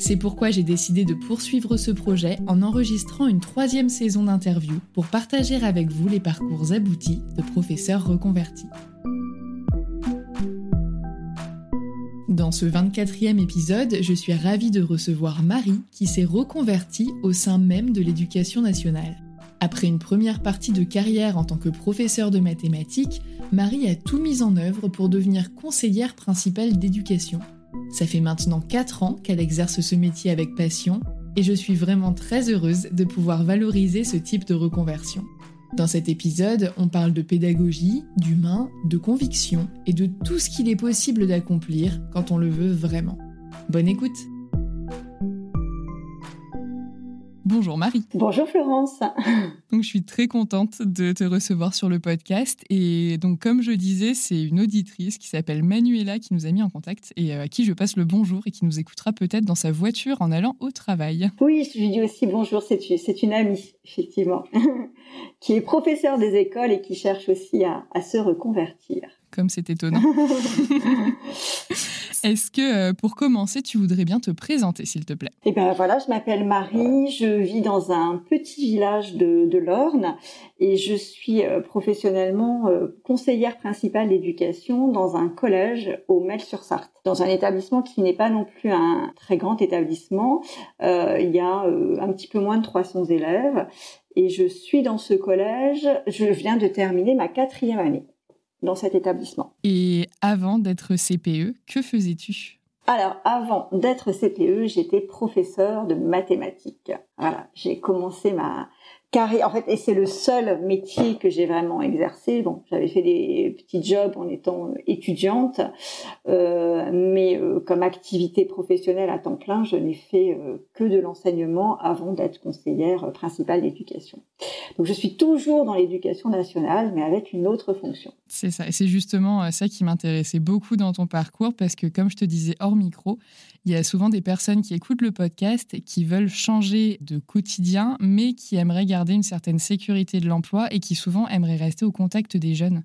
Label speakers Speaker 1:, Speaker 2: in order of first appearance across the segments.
Speaker 1: C'est pourquoi j'ai décidé de poursuivre ce projet en enregistrant une troisième saison d'interviews pour partager avec vous les parcours aboutis de professeurs reconvertis. Dans ce 24e épisode, je suis ravie de recevoir Marie qui s'est reconvertie au sein même de l'éducation nationale. Après une première partie de carrière en tant que professeur de mathématiques, Marie a tout mis en œuvre pour devenir conseillère principale d'éducation ça fait maintenant 4 ans qu'elle exerce ce métier avec passion et je suis vraiment très heureuse de pouvoir valoriser ce type de reconversion. Dans cet épisode, on parle de pédagogie, d'humain, de conviction et de tout ce qu'il est possible d'accomplir quand on le veut vraiment. Bonne écoute Bonjour Marie.
Speaker 2: Bonjour Florence.
Speaker 1: Donc je suis très contente de te recevoir sur le podcast et donc comme je disais, c'est une auditrice qui s'appelle Manuela qui nous a mis en contact et euh, à qui je passe le bonjour et qui nous écoutera peut-être dans sa voiture en allant au travail.
Speaker 2: Oui, je lui dis aussi bonjour, c'est une amie effectivement qui est professeure des écoles et qui cherche aussi à, à se reconvertir.
Speaker 1: Comme c'est étonnant. Est-ce que euh, pour commencer, tu voudrais bien te présenter, s'il te plaît?
Speaker 2: Eh bien voilà, je m'appelle Marie, je vis dans un petit village de, l'Orne et je suis euh, professionnellement euh, conseillère principale d'éducation dans un collège au Mel-sur-Sarthe, dans un établissement qui n'est pas non plus un très grand établissement. il y a un petit peu moins de 300 élèves et je suis dans ce collège, je viens de terminer ma quatrième année dans cet établissement.
Speaker 1: Et avant d'être CPE, que faisais-tu?
Speaker 2: Alors, avant d'être CPE, j'étais professeur de mathématiques. Voilà, j'ai commencé ma, carré. En fait, et c'est le seul métier que j'ai vraiment exercé. Bon, j'avais fait des petits jobs en étant étudiante, euh, mais euh, comme activité professionnelle à temps plein, je n'ai fait euh, que de l'enseignement avant d'être conseillère principale d'éducation. Donc, je suis toujours dans l'éducation nationale, mais avec une autre fonction.
Speaker 1: C'est ça, et c'est justement ça qui m'intéressait beaucoup dans ton parcours, parce que comme je te disais hors micro, il y a souvent des personnes qui écoutent le podcast et qui veulent changer de quotidien, mais qui aimeraient garder une certaine sécurité de l'emploi et qui souvent aimeraient rester au contact des jeunes.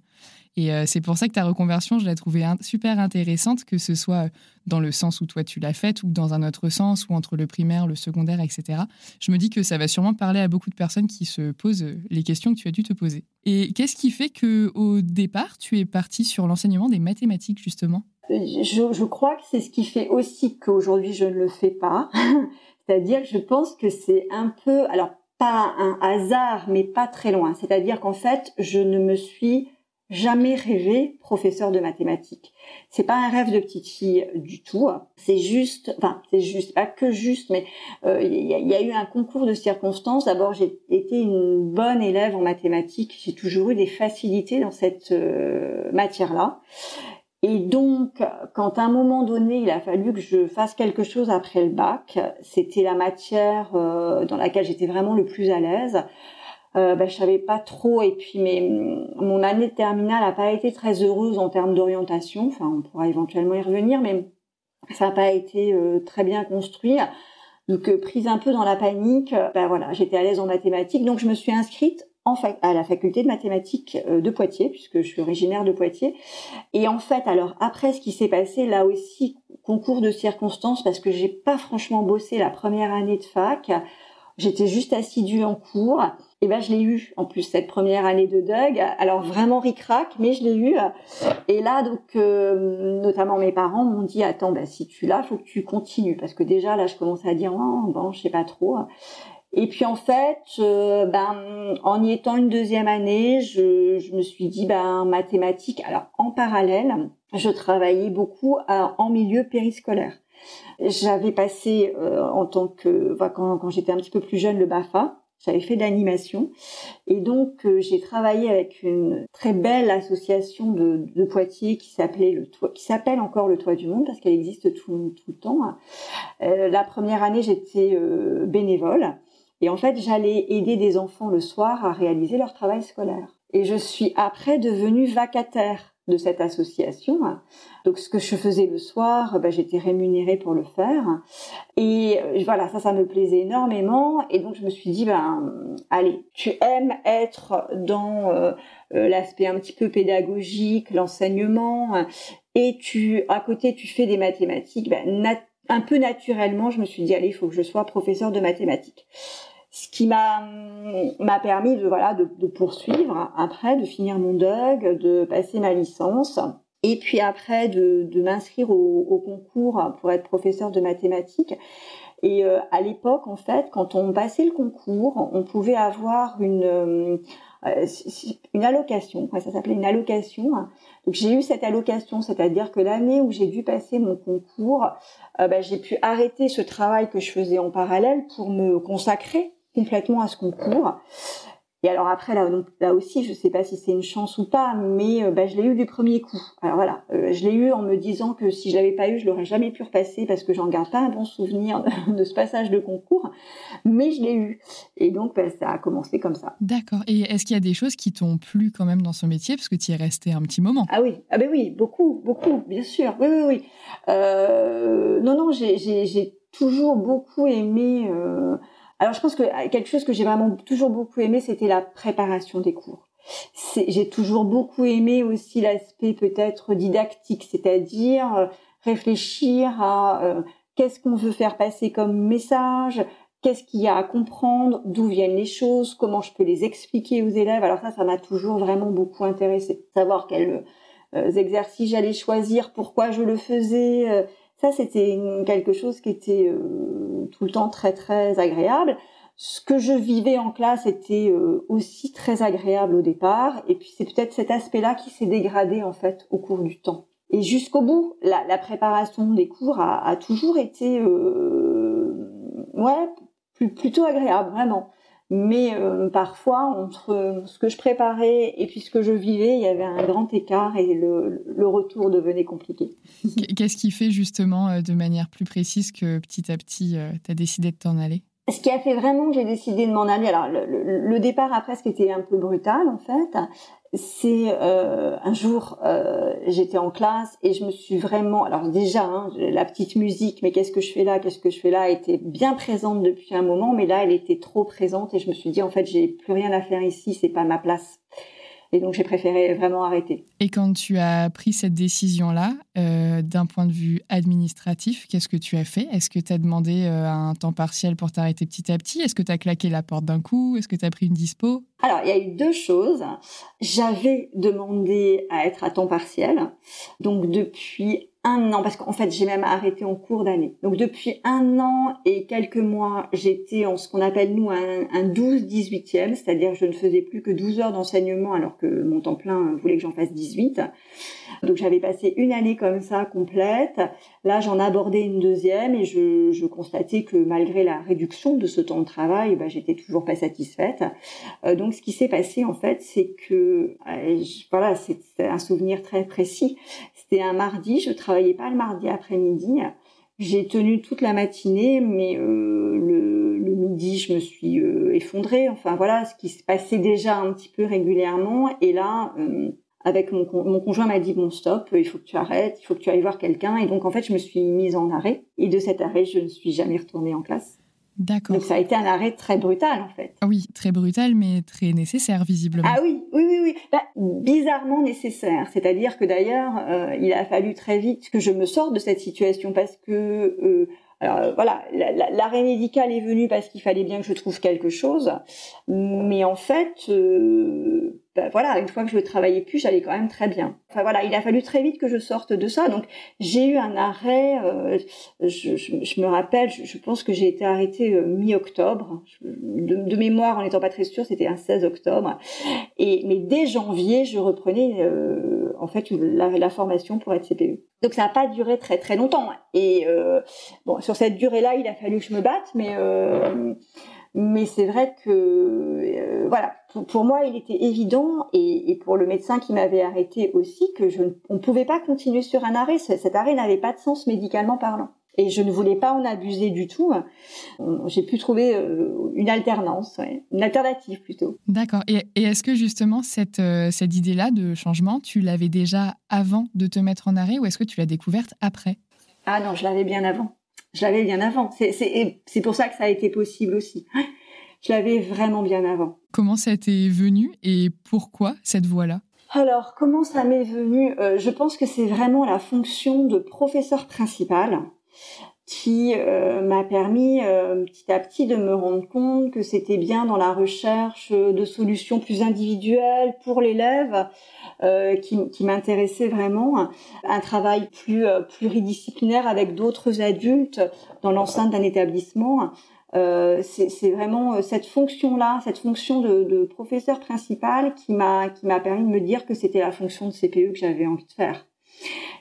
Speaker 1: Et c'est pour ça que ta reconversion, je l'ai trouvée super intéressante, que ce soit dans le sens où toi tu l'as faite ou dans un autre sens, ou entre le primaire, le secondaire, etc. Je me dis que ça va sûrement parler à beaucoup de personnes qui se posent les questions que tu as dû te poser. Et qu'est-ce qui fait que au départ, tu es partie sur l'enseignement des mathématiques, justement?
Speaker 2: Je, je, crois que c'est ce qui fait aussi qu'aujourd'hui je ne le fais pas. C'est-à-dire que je pense que c'est un peu, alors un hasard, mais pas très loin. C'est-à-dire qu'en fait, je ne me suis jamais rêvé professeur de mathématiques. C'est pas un rêve de petite fille du tout. C'est juste, enfin c'est juste, pas que juste, mais euh, il y, a eu un concours de circonstances. D'abord, j'ai été une bonne élève en mathématiques. J'ai toujours eu des facilités dans cette euh, matière-là. Et donc, quand à un moment donné, il a fallu que je fasse quelque chose après le bac, c'était la matière euh, dans laquelle j'étais vraiment le plus à l'aise euh, bah, je savais pas trop et puis mais mon année de terminale n'a pas été très heureuse en termes d'orientation. Enfin, on pourra éventuellement y revenir, mais ça n'a pas été euh, très bien construit. Donc euh, prise un peu dans la panique, ben voilà, j'étais à l'aise en mathématiques, donc je me suis inscrite en à la faculté de mathématiques euh, de Poitiers, puisque je suis originaire de Poitiers. Et en fait, alors après ce qui s'est passé, là aussi, concours de circonstances, parce que j'ai pas franchement bossé la première année de fac, j'étais juste assidue en cours. Et ben je l'ai eu en plus cette première année de Doug. Alors vraiment ricrac, mais je l'ai eu. Et là donc euh, notamment mes parents m'ont dit attends bah si tu l'as, faut que tu continues parce que déjà là je commençais à dire oh, bon je sais pas trop. Et puis en fait, euh, ben en y étant une deuxième année, je, je me suis dit ben mathématiques. Alors en parallèle, je travaillais beaucoup en milieu périscolaire. J'avais passé euh, en tant que quand, quand j'étais un petit peu plus jeune le Bafa j'avais fait de l'animation et donc euh, j'ai travaillé avec une très belle association de, de Poitiers qui s'appelait le toit, qui s'appelle encore le Toit du Monde parce qu'elle existe tout, tout le temps. Euh, la première année j'étais euh, bénévole et en fait j'allais aider des enfants le soir à réaliser leur travail scolaire. Et je suis après devenue vacataire de cette association. Donc ce que je faisais le soir, ben, j'étais rémunérée pour le faire. Et euh, voilà, ça, ça me plaisait énormément. Et donc je me suis dit, ben allez, tu aimes être dans euh, euh, l'aspect un petit peu pédagogique, l'enseignement, et tu à côté tu fais des mathématiques. Ben, un peu naturellement, je me suis dit, allez, il faut que je sois professeur de mathématiques ce qui m'a m'a permis de voilà de, poursuivre après, de finir mon DUG, de passer ma licence, et puis après de, de m'inscrire au, concours pour être professeur de mathématiques. Et euh, à l'époque, en fait, quand on passait le concours, on pouvait avoir une euh, une allocation, ça s'appelait une allocation. Donc j'ai eu cette allocation, c'est-à-dire que l'année où j'ai dû passer mon concours, euh, bah, j'ai pu arrêter ce travail que je faisais en parallèle pour me consacrer complètement à ce concours. Et alors après là, donc, là aussi, je sais pas si c'est une chance ou pas, mais euh, bah, je l'ai eu du premier coup. Alors voilà, euh, je l'ai eu en me disant que si je l'avais pas eu, je l'aurais jamais pu repasser parce que j'en garde pas un bon souvenir de, ce passage de concours, mais je l'ai eu. Et donc bah, ça a commencé comme ça.
Speaker 1: D'accord. Et est-ce qu'il y a des choses qui t'ont plu quand même dans ce métier? Parce que tu y es resté un petit moment
Speaker 2: Ah oui, ah ben oui, beaucoup, beaucoup, bien sûr. Oui, oui, oui. Euh, non, non, j'ai toujours beaucoup aimé. Euh, alors je pense que euh, quelque chose que j'ai vraiment toujours beaucoup aimé, c'était la préparation des cours. J'ai toujours beaucoup aimé aussi l'aspect peut-être didactique, c'est-à-dire euh, réfléchir à euh, qu'est-ce qu'on veut faire passer comme message, qu'est-ce qu'il y a à comprendre, d'où viennent les choses, comment je peux les expliquer aux élèves. Alors ça, ça m'a toujours vraiment beaucoup intéressé. Savoir quels exercices j'allais choisir, pourquoi je le faisais. Ça, c'était quelque chose qui était tout le temps très très agréable. Ce que je vivais en classe était euh, aussi très agréable au départ, et puis c'est peut-être cet aspect-là qui s'est dégradé en fait au cours du temps. Et jusqu'au bout, la, la, préparation des cours a, a toujours été, euh, ouais, plutôt agréable, vraiment. Mais euh, parfois, entre ce que je préparais et puis ce que je vivais, il y avait un grand écart et le, le retour devenait compliqué.
Speaker 1: Qu'est-ce qui fait justement euh, de manière plus précise que petit à petit, euh, tu as décidé de t'en aller?
Speaker 2: Ce qui a fait vraiment que j'ai décidé de m'en aller, alors le, le, départ après, ce qui était un peu brutal en fait, c'est euh, un jour euh, j'étais en classe et je me suis vraiment alors déjà hein, la petite musique mais qu'est-ce que je fais là qu'est-ce que je fais là était bien présente depuis un moment mais là elle était trop présente et je me suis dit en fait j'ai plus rien à faire ici c'est pas ma place. Et donc j'ai préféré vraiment arrêter.
Speaker 1: Et quand tu as pris cette décision-là, euh, d'un point de vue administratif, qu'est-ce que tu as fait? Est-ce que tu as demandé un temps partiel pour t'arrêter petit à petit? Est-ce que tu as claqué la porte d'un coup? Est-ce que tu as pris une dispo?
Speaker 2: Alors, il y a eu deux choses. J'avais demandé à être à temps partiel. Donc depuis un an, parce qu'en fait j'ai même arrêté en cours d'année. Donc depuis un an et quelques mois, j'étais en ce qu'on appelle nous un, un 12-18e, c'est-à-dire je ne faisais plus que 12 heures d'enseignement alors que mon temps plein voulait que j'en fasse 18. Donc j'avais passé une année comme ça complète. Là j'en abordais une deuxième et je, constatais que malgré la réduction de ce temps de travail, bah, j'étais toujours pas satisfaite. Euh, donc ce qui s'est passé en fait, c'est que euh, voilà, c'est un souvenir très précis. C'était un mardi, je travaillais pas le mardi après-midi. J'ai tenu toute la matinée, mais euh, le, midi, je me suis euh, effondrée. Enfin voilà, ce qui se passait déjà un petit peu régulièrement. Et là, euh, avec mon, mon conjoint m'a dit bon stop, il faut que tu arrêtes, il faut que tu ailles voir quelqu'un. Et donc en fait, je me suis mise en arrêt. Et de cet arrêt, je ne suis jamais retournée en classe.
Speaker 1: D'accord.
Speaker 2: Donc ça a été un arrêt très brutal en fait.
Speaker 1: Oui, très brutal, mais très nécessaire visiblement.
Speaker 2: Ah oui, oui, oui, oui. Bah, bizarrement nécessaire. C'est-à-dire que d'ailleurs, euh, il a fallu très vite que je me sorte de cette situation parce que euh, alors voilà, l'arrêt médical est venu parce qu'il fallait bien que je trouve quelque chose, mais en fait, euh, ben voilà, une fois que je ne travaillais plus, j'allais quand même très bien. Enfin voilà, il a fallu très vite que je sorte de ça. Donc j'ai eu un arrêt. Euh, je, je, je, me rappelle, je, je pense que j'ai été arrêtée euh, mi-octobre. De, de, mémoire, en n'étant pas très sûre, c'était un 16 octobre. Et mais dès janvier, je reprenais euh, en fait la, la, formation pour être CPE. Donc ça n'a pas duré très très longtemps. Et euh, bon, sur cette durée-là, il a fallu que je me batte, mais euh, mais c'est vrai que euh, voilà, pour, pour, moi, il était évident et, et pour le médecin qui m'avait arrêté aussi que je on ne pouvait pas continuer sur un arrêt. Cet arrêt n'avait pas de sens médicalement parlant. Et je ne voulais pas en abuser du tout. J'ai pu trouver euh, une alternance, ouais. une alternative plutôt.
Speaker 1: D'accord. Et, et est-ce que justement cette, euh, cette idée-là de changement, tu l'avais déjà avant de te mettre en arrêt ou est-ce que tu l'as découverte après?
Speaker 2: Ah non, je l'avais bien avant. Je l'avais bien avant. C'est pour ça que ça a été possible aussi. Je l'avais vraiment bien avant.
Speaker 1: Comment ça t'est venu et pourquoi cette voie-là
Speaker 2: alors, comment ça m'est venu? Euh, Je pense que c'est vraiment la fonction de professeur principal qui euh, m'a permis euh, petit à petit de me rendre compte que c'était bien dans la recherche de solutions plus individuelles pour l'élève euh, qui, qui m'intéressait vraiment, un travail plus euh, pluridisciplinaire avec d'autres adultes dans l'enceinte d'un établissement. Euh, c'est vraiment cette fonction-là, cette fonction de, de, professeur principal qui m'a qui m'a permis de me dire que c'était la fonction de CPE que j'avais envie de faire.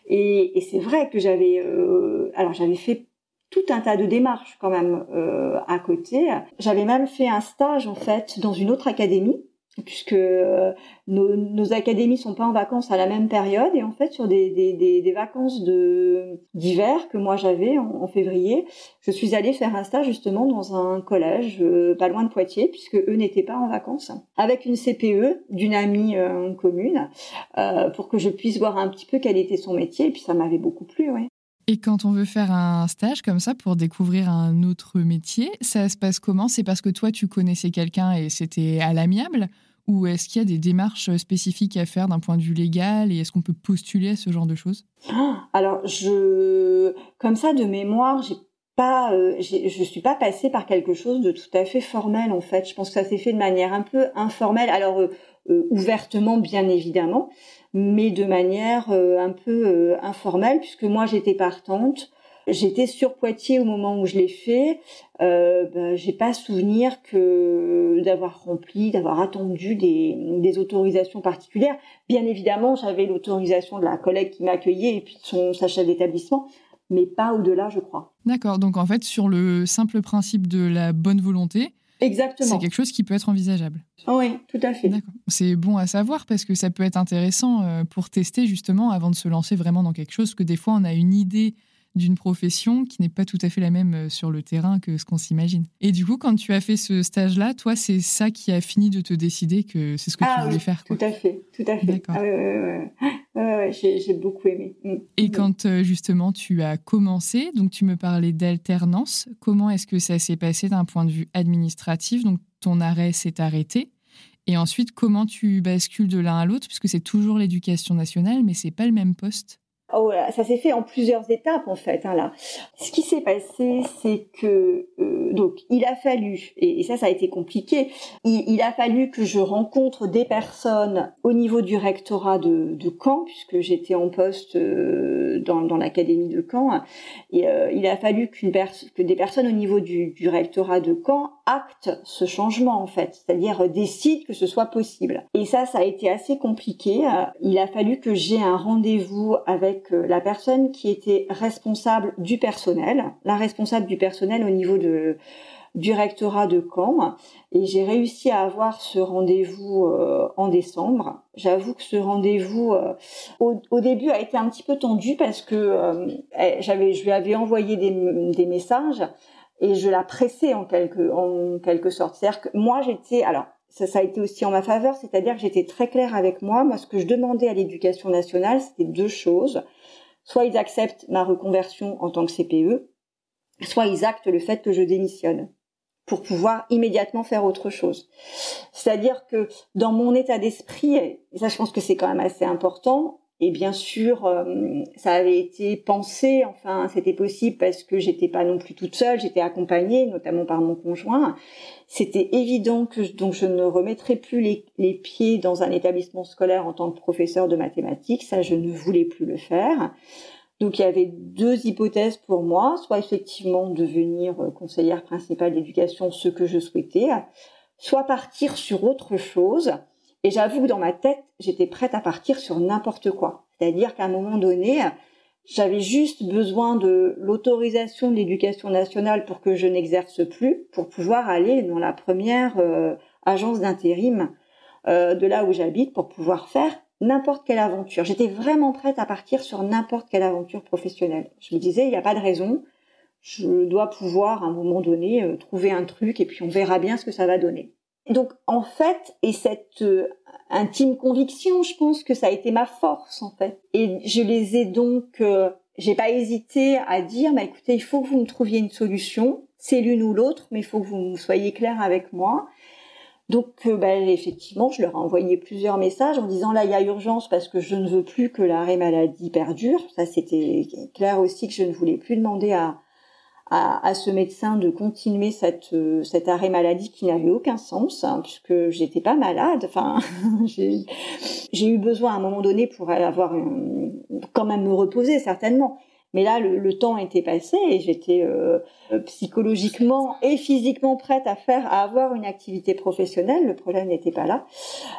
Speaker 2: Et, et c'est vrai que j'avais euh, alors j'avais fait tout un tas de démarches quand même euh, à côté. J'avais même fait un stage en fait dans une autre académie puisque euh, nos, nos, académies sont pas en vacances à la même période et en fait sur des, des, des, vacances de d'hiver que moi j'avais en, en, février, je suis allée faire un stage justement dans un collège euh, pas loin de Poitiers puisque eux n'étaient pas en vacances avec une CPE d'une amie euh, commune euh, pour que je puisse voir un petit peu quel était son métier et puis ça m'avait beaucoup plu ouais.
Speaker 1: Et quand on veut faire un stage comme ça pour découvrir un autre métier, ça se passe comment? C'est parce que toi, tu connaissais quelqu'un et c'était à l'amiable? Ou est-ce qu'il y a des démarches spécifiques à faire d'un point de vue légal Et est-ce qu'on peut postuler à ce genre de choses?
Speaker 2: Alors, je, comme ça, de mémoire, j'ai pas, euh, je suis pas passée par quelque chose de tout à fait formel en fait. Je pense que ça s'est fait de manière un peu informelle. Alors euh, euh, ouvertement, bien évidemment, mais de manière euh, un peu euh, informelle, puisque moi j'étais partante. J'étais sur Poitiers au moment où je l'ai fait. Euh, ben, j'ai pas souvenir que d'avoir rempli, d'avoir attendu des, autorisations particulières. Bien évidemment, j'avais l'autorisation de la collègue qui m'accueillait et puis de son sa chef d'établissement, mais pas au-delà, je crois.
Speaker 1: D'accord. Donc en fait, sur le simple principe de la bonne volonté,
Speaker 2: Exactement.
Speaker 1: C'est quelque chose qui peut être envisageable.
Speaker 2: Oui, tout à fait.
Speaker 1: C'est bon à savoir parce que ça peut être intéressant euh, pour tester justement avant de se lancer vraiment dans quelque chose que des fois on a une idée d'une profession qui n'est pas tout à fait la même euh, sur le terrain que ce qu'on s'imagine. Et du coup, quand tu as fait ce stage-là, toi, c'est ça qui a fini de te décider que c'est ce que
Speaker 2: ah,
Speaker 1: tu voulais
Speaker 2: oui,
Speaker 1: faire.
Speaker 2: Quoi. Tout à fait, tout à fait. Ah, ouais, ouais, ouais. j'ai beaucoup aimé. Mm.
Speaker 1: Et quand euh, justement tu as commencé, donc tu me parlais d'alternance, comment est-ce que ça s'est passé d'un point de vue administratif? Donc ton arrêt s'est arrêté. Et ensuite, comment tu bascules de l'un à l'autre, puisque c'est toujours l'éducation nationale, mais c'est pas le même poste
Speaker 2: Oh, ça s'est fait en plusieurs étapes en fait. Hein, là, ce qui s'est passé, c'est que euh, donc il a fallu et, ça, ça a été compliqué. Il, a fallu que je rencontre des personnes au niveau du rectorat de, Caen, puisque j'étais en poste euh, dans, l'académie de Caen. Euh, il a fallu que des personnes au niveau du, du rectorat de Caen actent ce changement en fait, c'est-à-dire décident que ce soit possible. Et ça, ça a été assez compliqué. Il a fallu que j'ai un rendez-vous avec la personne qui était responsable du personnel, la responsable du personnel au niveau de du rectorat de Caen et j'ai réussi à avoir ce rendez-vous euh, en décembre. J'avoue que ce rendez-vous euh, au, début a été un petit peu tendu parce que euh, j'avais je lui avais envoyé des, des, messages et je la pressais en quelque en quelque sorte. C'est-à-dire que moi j'étais alors ça, ça a été aussi en ma faveur, c'est-à-dire que j'étais très claire avec moi. Moi, ce que je demandais à l'éducation nationale, c'était deux choses. Soit ils acceptent ma reconversion en tant que CPE, soit ils actent le fait que je démissionne pour pouvoir immédiatement faire autre chose. C'est-à-dire que dans mon état d'esprit, et ça je pense que c'est quand même assez important, et bien sûr, euh, ça avait été pensé, enfin, c'était possible parce que j'étais pas non plus toute seule, j'étais accompagnée, notamment par mon conjoint. C'était évident que donc je ne remettrais plus les, les, pieds dans un établissement scolaire en tant que professeur de mathématiques. Ça, je ne voulais plus le faire. Donc il y avait deux hypothèses pour moi, soit effectivement devenir euh, conseillère principale d'éducation, ce que je souhaitais, soit partir sur autre chose et j'avoue que dans ma tête, j'étais prête à partir sur n'importe quoi. C'est-à-dire qu'à un moment donné, j'avais juste besoin de l'autorisation de l'éducation nationale pour que je n'exerce plus, pour pouvoir aller dans la première euh, agence d'intérim euh, de là où j'habite, pour pouvoir faire n'importe quelle aventure. J'étais vraiment prête à partir sur n'importe quelle aventure professionnelle. Je me disais, il n'y a pas de raison, je dois pouvoir à un moment donné euh, trouver un truc et puis on verra bien ce que ça va donner. Donc en fait, et cette euh, intime conviction, je pense que ça a été ma force en fait. Et je les ai donc, euh, j'ai pas hésité à dire, bah écoutez, il faut que vous me trouviez une solution. C'est l'une ou l'autre, mais il faut que vous soyez clair avec moi. Donc, euh, bah, effectivement, je leur ai envoyé plusieurs messages en disant là, il y a urgence parce que je ne veux plus que l'arrêt maladie perdure. Ça, c'était clair aussi que je ne voulais plus demander à, à, ce médecin de continuer cette, euh, cet arrêt maladie qui n'avait aucun sens, hein, puisque j'étais pas malade. Enfin, j'ai eu besoin à un moment donné pour avoir quand même me reposer certainement. Mais là, le, temps était passé et j'étais euh, psychologiquement et physiquement prête à faire, à avoir une activité professionnelle. Le problème n'était pas là.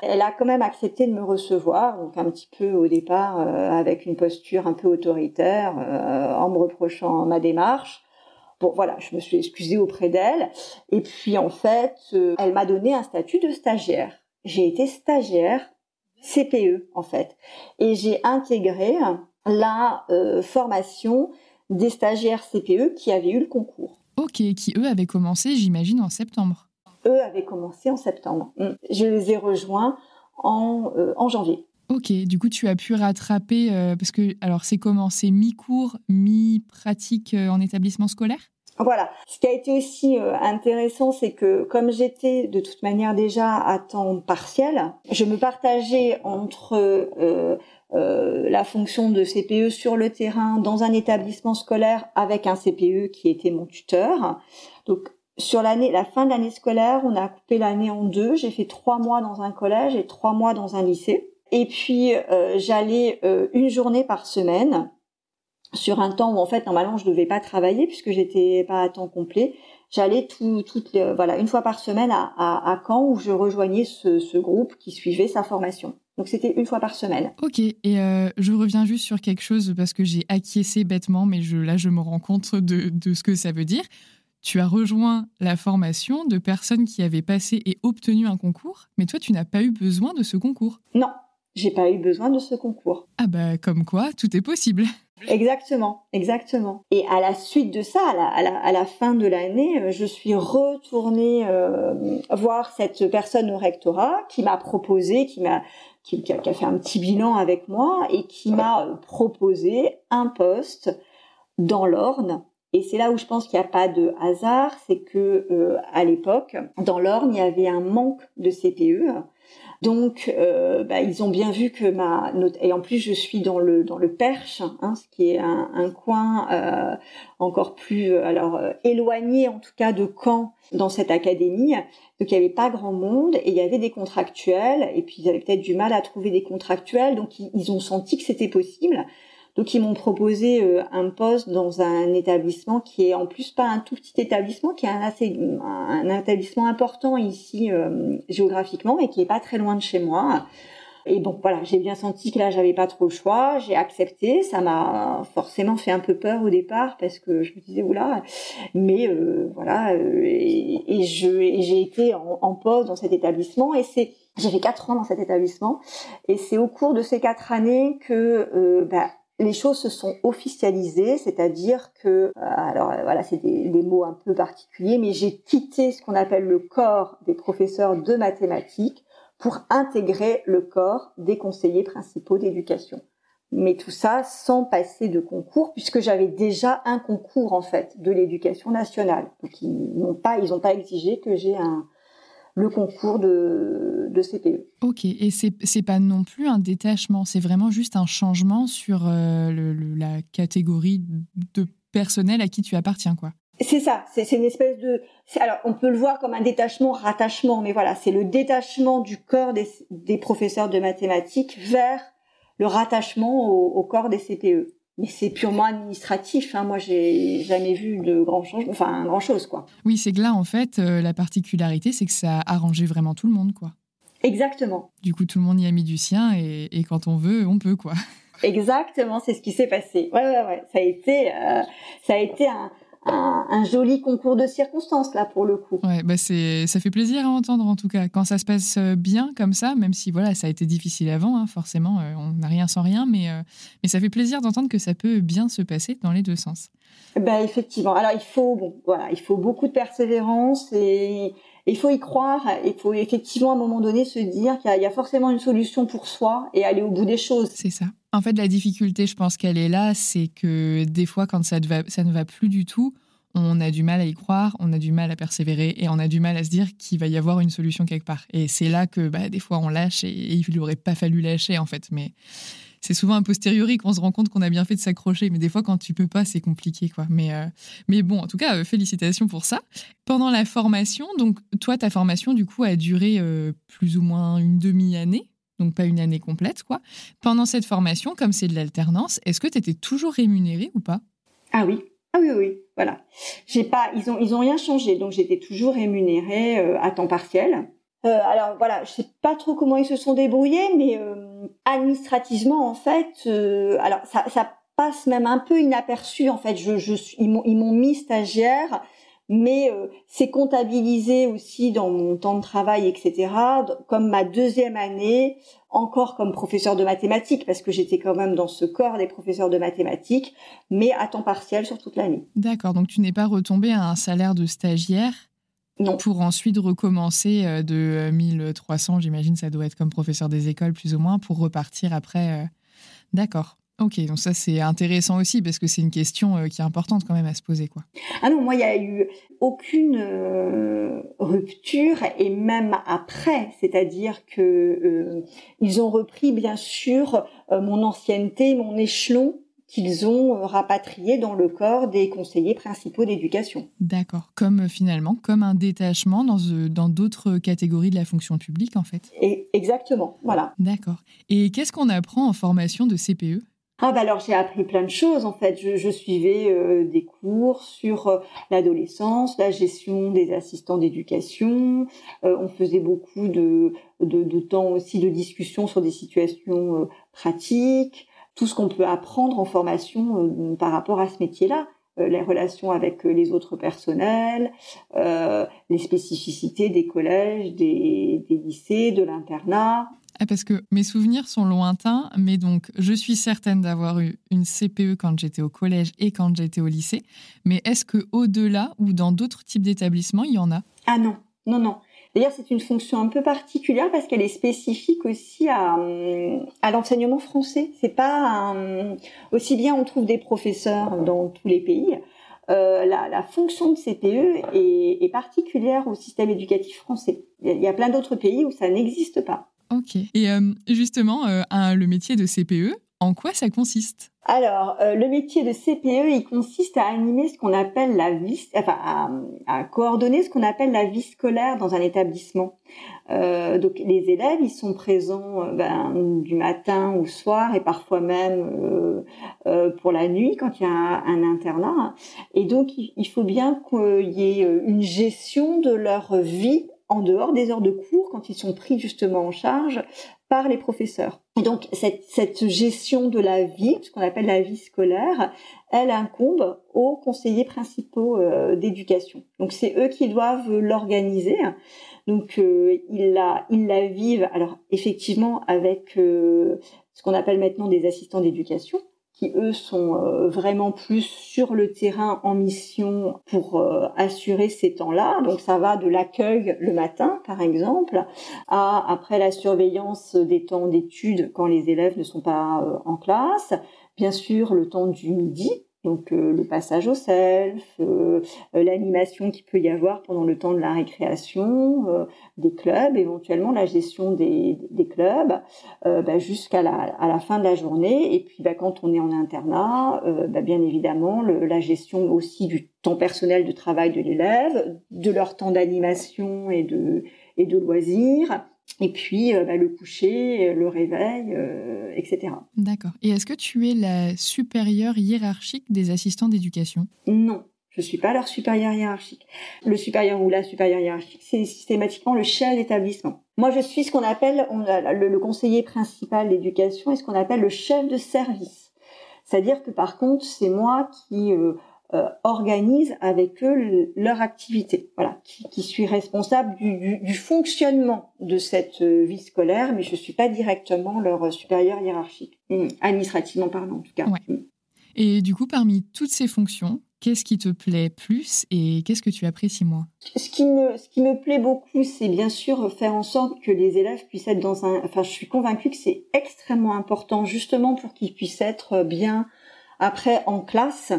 Speaker 2: Elle a quand même accepté de me recevoir, donc un petit peu au départ euh, avec une posture un peu autoritaire, en me reprochant ma démarche. Bon, voilà, je me suis excusée auprès d'elle. Et puis, en fait, euh, elle m'a donné un statut de stagiaire. J'ai été stagiaire CPE, en fait. Et j'ai intégré la euh, formation des stagiaires CPE qui avaient eu le concours.
Speaker 1: Ok, qui eux avaient commencé, j'imagine, en septembre.
Speaker 2: Eux avaient commencé en septembre. Mm. Je les ai rejoints en, euh, en janvier.
Speaker 1: Ok, du coup tu as pu rattraper, parce que alors c'est commencé mi-cours, mi-pratique en établissement scolaire?
Speaker 2: Voilà. Ce qui a été aussi euh, intéressant, c'est que comme j'étais de toute manière déjà à temps partiel, je me partageais entre euh, euh, la fonction de CPE sur le terrain dans un établissement scolaire avec un CPE qui était mon tuteur. Donc sur l'année, la fin de l'année scolaire, on a coupé l'année en deux. J'ai fait trois mois dans un collège et trois mois dans un lycée. Et puis j'allais une journée par semaine sur un temps où en fait normalement je devais pas travailler puisque j'étais pas à temps complet. J'allais tout, toutes voilà une fois par semaine à, à, à Caen où je rejoignais ce, ce, groupe qui suivait sa formation. Donc c'était une fois par semaine.
Speaker 1: Ok, et euh, je reviens juste sur quelque chose parce que j'ai acquiescé bêtement, mais je, là je me rends compte de, de ce que ça veut dire. Tu as rejoint la formation de personnes qui avaient passé et obtenu un concours, mais toi tu n'as pas eu besoin de ce concours.
Speaker 2: Non, j'ai pas eu besoin de ce concours.
Speaker 1: Ah bah comme quoi, tout est possible.
Speaker 2: Exactement, exactement. Et à la suite de ça, à la, à la, fin de l'année, euh, je suis retournée euh, voir cette personne au rectorat qui m'a proposé, qui m'a qui, qui, a, fait un petit bilan avec moi et qui m'a proposé un poste dans l'Orne Et c'est là où je pense qu'il n'y a pas de hasard, c'est que euh, à l'époque, dans l'Orne, il y avait un manque de CPE. Donc, euh, bah, ils ont bien vu que ma et en plus je suis dans le dans le Perche, hein, ce qui est un, un coin euh, encore plus alors éloigné en tout cas de Caen dans cette académie. Donc il n'y avait pas grand monde et il y avait des contractuels et puis ils avaient peut-être du mal à trouver des contractuels, donc ils ont senti que c'était possible. Donc ils m'ont proposé euh, un poste dans un établissement qui est en plus pas un tout petit établissement, qui est un assez un établissement important ici euh, géographiquement et qui est pas très loin de chez moi. Et bon, voilà, j'ai bien senti que là, j'avais pas trop le choix. J'ai accepté. Ça m'a forcément fait un peu peur au départ parce que je me disais oula. Mais euh, voilà, et, et je j'ai été en, en poste dans cet établissement et c'est j'ai fait quatre ans dans cet établissement et c'est au cours de ces quatre années que euh, bah, les choses se sont officialisées, c'est-à-dire que, euh, alors euh, voilà, c'est des, mots un peu particuliers, mais j'ai quitté ce qu'on appelle le corps des professeurs de mathématiques pour intégrer le corps des conseillers principaux d'éducation. Mais tout ça sans passer de concours, puisque j'avais déjà un concours en fait de l'éducation nationale. Donc ils n'ont pas, ils n'ont pas exigé que j'ai un, le concours de, de CPE.
Speaker 1: Ok, et c'est pas non plus un détachement, c'est vraiment juste un changement sur euh, le, la catégorie de personnel à qui tu appartiens, quoi.
Speaker 2: C'est ça, c'est une espèce de. Alors, on peut le voir comme un détachement, rattachement, mais voilà, c'est le détachement du corps des, des, professeurs de mathématiques vers le rattachement au, au corps des CPE mais c'est purement administratif. Hein. Moi, j'ai jamais vu de grand changement, enfin grand chose, quoi.
Speaker 1: Oui, c'est que là, en fait, euh, la particularité, c'est que ça a arrangé vraiment tout le monde, quoi.
Speaker 2: Exactement.
Speaker 1: Du coup, tout le monde y a mis du sien et, et quand on veut, on peut, quoi.
Speaker 2: Exactement, c'est ce qui s'est passé. Ouais, ouais, ouais. Ça a été, euh, ça a été un, un, joli concours de circonstances là pour le coup.
Speaker 1: Ouais, bah c'est, ça fait plaisir à entendre en tout cas quand ça se passe euh, bien comme ça, même si voilà ça a été difficile avant, hein, forcément euh, on n'a rien sans rien, mais euh, mais ça fait plaisir d'entendre que ça peut bien se passer dans les deux sens.
Speaker 2: Ben effectivement. Alors il faut bon voilà il faut beaucoup de persévérance et il faut y croire. Il faut effectivement à un moment donné se dire qu'il y, a forcément une solution pour soi et aller au bout des choses.
Speaker 1: C'est ça. En fait, la difficulté, je pense qu'elle est là, c'est que des fois, quand ça, ne va plus du tout, on a du mal à y croire, on a du mal à persévérer et on a du mal à se dire qu'il va y avoir une solution quelque part. Et c'est là que bah, des fois on lâche et, il il n'aurait pas fallu lâcher en fait. Mais c'est souvent a posteriori qu'on se rend compte qu'on a bien fait de s'accrocher. Mais des fois quand tu peux pas, c'est compliqué quoi. Mais, euh, mais bon, en tout cas, euh, félicitations pour ça. Pendant la formation, donc toi, ta formation du coup a duré euh, plus ou moins une demi-année donc pas une année complète, quoi. Pendant cette formation, comme c'est de l'alternance, est-ce que tu étais toujours rémunérée ou pas?
Speaker 2: Ah oui, ah oui, oui, voilà. J'ai pas, ils ont, ils ont rien changé, donc j'étais toujours rémunérée à temps partiel. Alors voilà, je sais pas trop comment ils se sont débrouillés, mais administrativement en fait, alors ça, passe même un peu inaperçu en fait. Je, je ils m'ont, mis stagiaire mais euh, c'est comptabilisé aussi dans mon temps de travail, etc. Comme ma deuxième année, encore comme professeur de mathématiques, parce que j'étais quand même dans ce corps des professeurs de mathématiques, mais à temps partiel sur toute l'année.
Speaker 1: D'accord, donc tu n'es pas retombé à un salaire de stagiaire
Speaker 2: non.
Speaker 1: Pour ensuite recommencer euh, de 1300, j'imagine, ça doit être comme professeur des écoles plus ou moins, pour repartir après. Euh, d'accord. Ok, donc ça c'est intéressant aussi parce que c'est une question euh, qui est importante quand même à se poser. quoi.
Speaker 2: Ah non, moi il n'y a eu aucune euh, rupture et même après, c'est-à-dire que euh, ils ont repris bien sûr mon ancienneté, mon échelon qu'ils ont rapatrié dans le corps des conseillers principaux d'éducation.
Speaker 1: D'accord, comme finalement, comme un détachement dans dans d'autres catégories de la fonction publique en fait.
Speaker 2: Et exactement, voilà.
Speaker 1: D'accord. Et qu'est-ce qu'on apprend en formation de CPE
Speaker 2: ah bah alors j'ai appris plein de choses en fait. Je, je suivais euh, des cours sur euh, l'adolescence, la gestion des assistants d'éducation. Euh, on faisait beaucoup de, de, de, temps aussi de discussion sur des situations pratiques, tout ce qu'on peut apprendre en formation par rapport à ce métier-là. les relations avec les autres personnels, les spécificités des collèges, des, des lycées, de l'internat.
Speaker 1: Ah, parce que mes souvenirs sont lointains, mais donc je suis certaine d'avoir eu une CPE quand j'étais au collège et quand j'étais au lycée. Mais est-ce que au-delà ou dans d'autres types d'établissements, il y en a?
Speaker 2: Ah non, non, non. D'ailleurs, c'est une fonction un peu particulière parce qu'elle est spécifique aussi à, l'enseignement français. C'est pas aussi bien on trouve des professeurs dans tous les pays. la, fonction de CPE est, particulière au système éducatif français. Il y a plein d'autres pays où ça n'existe pas.
Speaker 1: Ok. Et justement, le métier de CPE, en quoi ça consiste?
Speaker 2: Alors, euh, le métier de CPE, il consiste à animer ce qu'on appelle la vie, enfin, à, coordonner ce qu'on appelle la vie scolaire dans un établissement. Euh, donc, les élèves, ils sont présents euh, ben, du matin au soir et parfois même pour la nuit quand il y a un, internat. Et donc, il faut bien qu'il y ait une gestion de leur vie en dehors des heures de cours quand ils sont pris justement en charge par les professeurs. Et donc cette, gestion de la vie, ce qu'on appelle la vie scolaire, elle incombe aux conseillers principaux euh, d'éducation. Donc c'est eux qui doivent l'organiser. Donc euh, ils la ils la vivent alors effectivement avec euh, ce qu'on appelle maintenant des assistants d'éducation eux sont euh, vraiment plus sur le terrain en mission pour euh, assurer ces temps-là. Donc ça va de l'accueil le matin, par exemple, à après la surveillance des temps d'études quand les élèves ne sont pas euh, en classe. Bien sûr, le temps du midi, donc euh, le passage au self, euh, euh, l'animation qu'il peut y avoir pendant le temps de la récréation, des clubs, éventuellement la gestion des, des clubs, bah, jusqu'à la, à la fin de la journée. Et puis bah, quand on est en internat, bah, bien évidemment la gestion aussi du temps personnel de travail de l'élève, de leur temps d'animation et de, et de loisirs et puis euh, bah, le coucher, euh, le réveil, euh, etc.
Speaker 1: D'accord. Et est-ce que tu es la supérieure hiérarchique des assistants d'éducation?
Speaker 2: Non, je ne suis pas leur supérieur hiérarchique. Le supérieur ou la supérieure hiérarchique, c'est systématiquement le chef d'établissement. Moi, je suis ce qu'on appelle le, conseiller principal d'éducation et ce qu'on appelle le chef de service. C'est-à-dire que par contre, c'est moi qui euh, organisent avec eux leur activité. Voilà, qui, suis responsable du, fonctionnement de cette euh, vie scolaire, mais je suis pas directement leur supérieur hiérarchique, hum, administrativement parlant en tout cas. Hum.
Speaker 1: Et du coup, parmi toutes ces fonctions, qu'est-ce qui te plaît plus et qu'est-ce que tu apprécies moins?
Speaker 2: Ce qui me, ce qui me plaît beaucoup, c'est bien sûr faire en sorte que les élèves puissent être dans un. Enfin, je suis convaincue que c'est extrêmement important justement pour qu'ils puissent être bien après en classe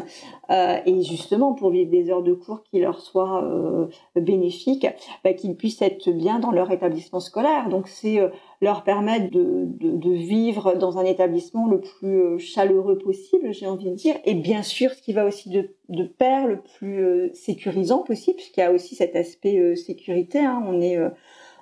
Speaker 2: euh, et justement pour vivre des heures de cours qui leur soient euh, bénéfiques, bah, qu'ils puissent être bien dans leur établissement scolaire. Donc c'est euh, leur permettre de, de, vivre dans un établissement le plus chaleureux possible, j'ai envie de dire, et bien sûr ce qui va aussi de, de pair le plus sécurisant possible, puisqu'il y a aussi cet aspect sécurité. Hein. On est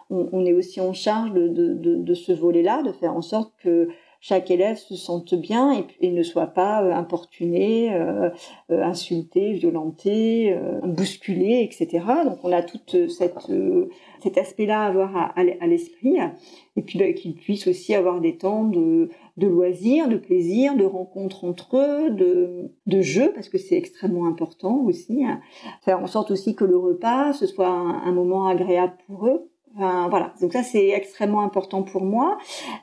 Speaker 2: on, est aussi en charge de, de, de ce volet-là, de faire en sorte que chaque élève se sente bien et, ne soit pas euh, importuné, euh, euh, insulté, violenté, bousculé, etc. Donc on a cette cet aspect-là à avoir à, l'esprit et puis bah, qu'ils puissent aussi avoir des temps de, de loisirs, de plaisir, de rencontres entre eux, de, de jeux parce que c'est extrêmement important aussi. Faire en sorte aussi que le repas ce soit un moment agréable pour eux voilà, donc ça c'est extrêmement important pour moi.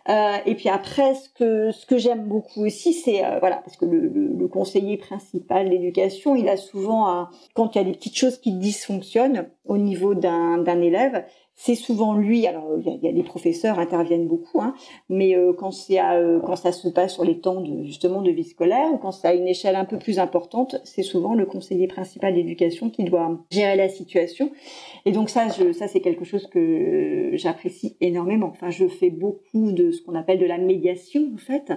Speaker 2: Euh, et puis après, ce que ce que j'aime beaucoup aussi, c'est euh, voilà, parce que le, le, conseiller principal d'éducation, il a souvent, quand il y a des petites choses qui dysfonctionnent au niveau d'un d'un élève, c'est souvent lui. Alors il y, a, des professeurs interviennent beaucoup, hein, mais euh, quand c'est euh, quand ça se passe sur les temps de justement de vie scolaire ou quand c'est à une échelle un peu plus importante, c'est souvent le conseiller principal d'éducation qui doit gérer la situation. Et donc ça, ça c'est quelque chose que j'apprécie énormément. Enfin, je fais beaucoup de ce qu'on appelle de la médiation en fait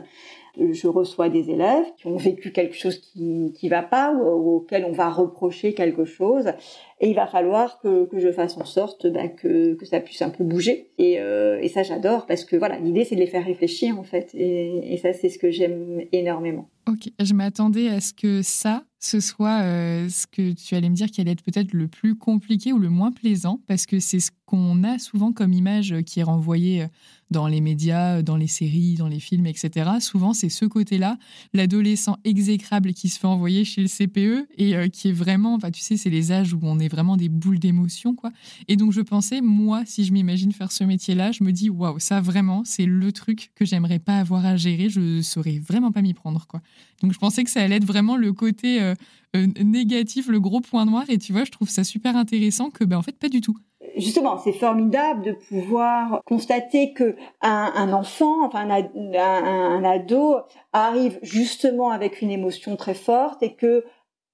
Speaker 2: je reçois des élèves qui ont vécu quelque chose qui qui va pas ou, auquel on va reprocher quelque chose. Et il va falloir que, que je fasse en sorte bah, que, que ça puisse un peu bouger. Et, euh, et ça j'adore parce que voilà l'idée c'est de les faire réfléchir en fait. Et, et ça c'est ce que j'aime énormément.
Speaker 1: Ok, je m'attendais à ce que ça ce soit euh, ce que tu allais me dire qui allait être peut-être le plus compliqué ou le moins plaisant, parce que c'est ce qu'on a souvent comme image qui est renvoyée dans les médias, dans les séries, dans les films, etc. Souvent, c'est ce côté-là, l'adolescent exécrable qui se fait envoyer chez le CPE et euh, qui est vraiment, enfin, tu sais, c'est les âges où on est vraiment des boules d'émotion, quoi. Et donc, je pensais, moi, si je m'imagine faire ce métier-là, je me dis, waouh, ça vraiment, c'est le truc que j'aimerais pas avoir à gérer, je saurais vraiment pas m'y prendre, quoi. Donc, je pensais que ça allait être vraiment le côté euh, euh, négatif, le gros point noir. Et tu vois, je trouve ça super intéressant que, ben, en fait, pas du tout
Speaker 2: justement, c'est formidable de pouvoir constater que un, enfant, enfin un, ado, arrive justement avec une émotion très forte et que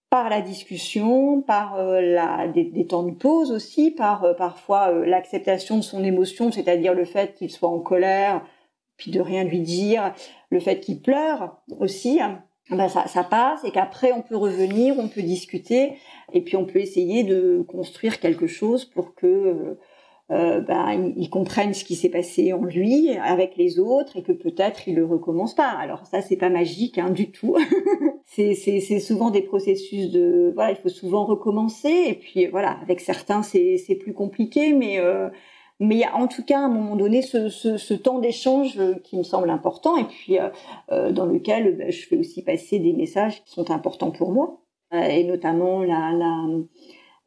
Speaker 2: par la discussion, par euh, des, temps de pause aussi, par euh, parfois euh, l'acceptation de son émotion, c'est-à-dire le fait qu'il soit en colère, puis de rien lui dire, le fait qu'il pleure aussi. Hein, ben ça, ça passe et qu'après on peut revenir, on peut discuter et puis on peut essayer de construire quelque chose pour que euh, ben, ils comprennent ce qui s'est passé en lui avec les autres et que peut-être il le recommence pas. Alors ça c'est pas magique hein, du tout. c'est souvent des processus de voilà il faut souvent recommencer et puis voilà avec certains c'est c'est plus compliqué mais euh, mais il y a en tout cas à un moment donné ce, ce, temps d'échange qui me semble important. Et puis euh, euh dans lequel ben, je fais aussi passer des messages qui sont importants pour moi. Euh, et notamment la, la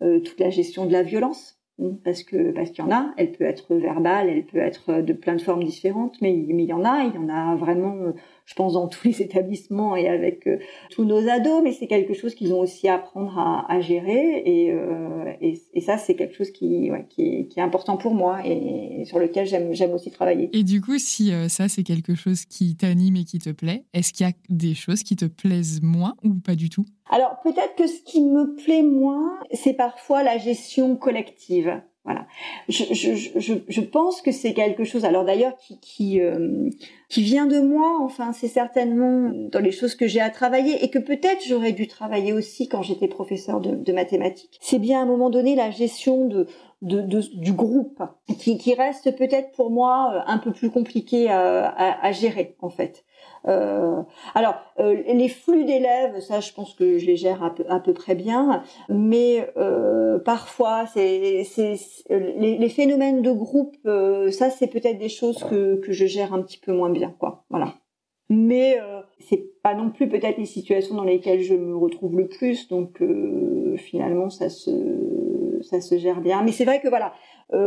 Speaker 2: euh, toute la gestion de la violence. Parce que parce qu'il y en a. Elle peut être verbale, elle peut être de plein de formes différentes, mais, mais il y en a. Il y en a vraiment, je pense, dans tous les établissements et avec euh, tous nos ados. Mais c'est quelque chose qu'ils ont aussi à apprendre à, à gérer. Et, euh, et, et, ça, c'est quelque chose qui, ouais, qui, est, qui, est, important pour moi et, sur lequel j'aime j'aime aussi travailler.
Speaker 1: Et du coup, si euh, ça, c'est quelque chose qui t'anime et qui te plaît, est-ce qu'il y a des choses qui te plaisent moins ou pas du tout?
Speaker 2: Alors peut-être que ce qui me plaît moins, c'est parfois la gestion collective. Voilà. Je, je, je, je pense que c'est quelque chose, alors d'ailleurs, qui, qui, euh, qui vient de moi, enfin, c'est certainement dans les choses que j'ai à travailler et que peut-être j'aurais dû travailler aussi quand j'étais professeur de, de mathématiques. C'est bien à un moment donné la gestion de, de, de, du groupe qui, qui reste peut-être pour moi euh, un peu plus compliqué à, à, à gérer en fait. Euh, alors, euh, les flux d'élèves, ça, je pense que je les gère à peu, à peu près bien, mais euh, parfois, c'est, les, les, phénomènes de groupe, euh, ça, c'est peut-être des choses que, que je gère un petit peu moins bien, quoi. Voilà. Mais euh, c'est pas non plus peut-être les situations dans lesquelles je me retrouve le plus, donc finalement, ça se, ça se gère bien. Mais c'est vrai que voilà,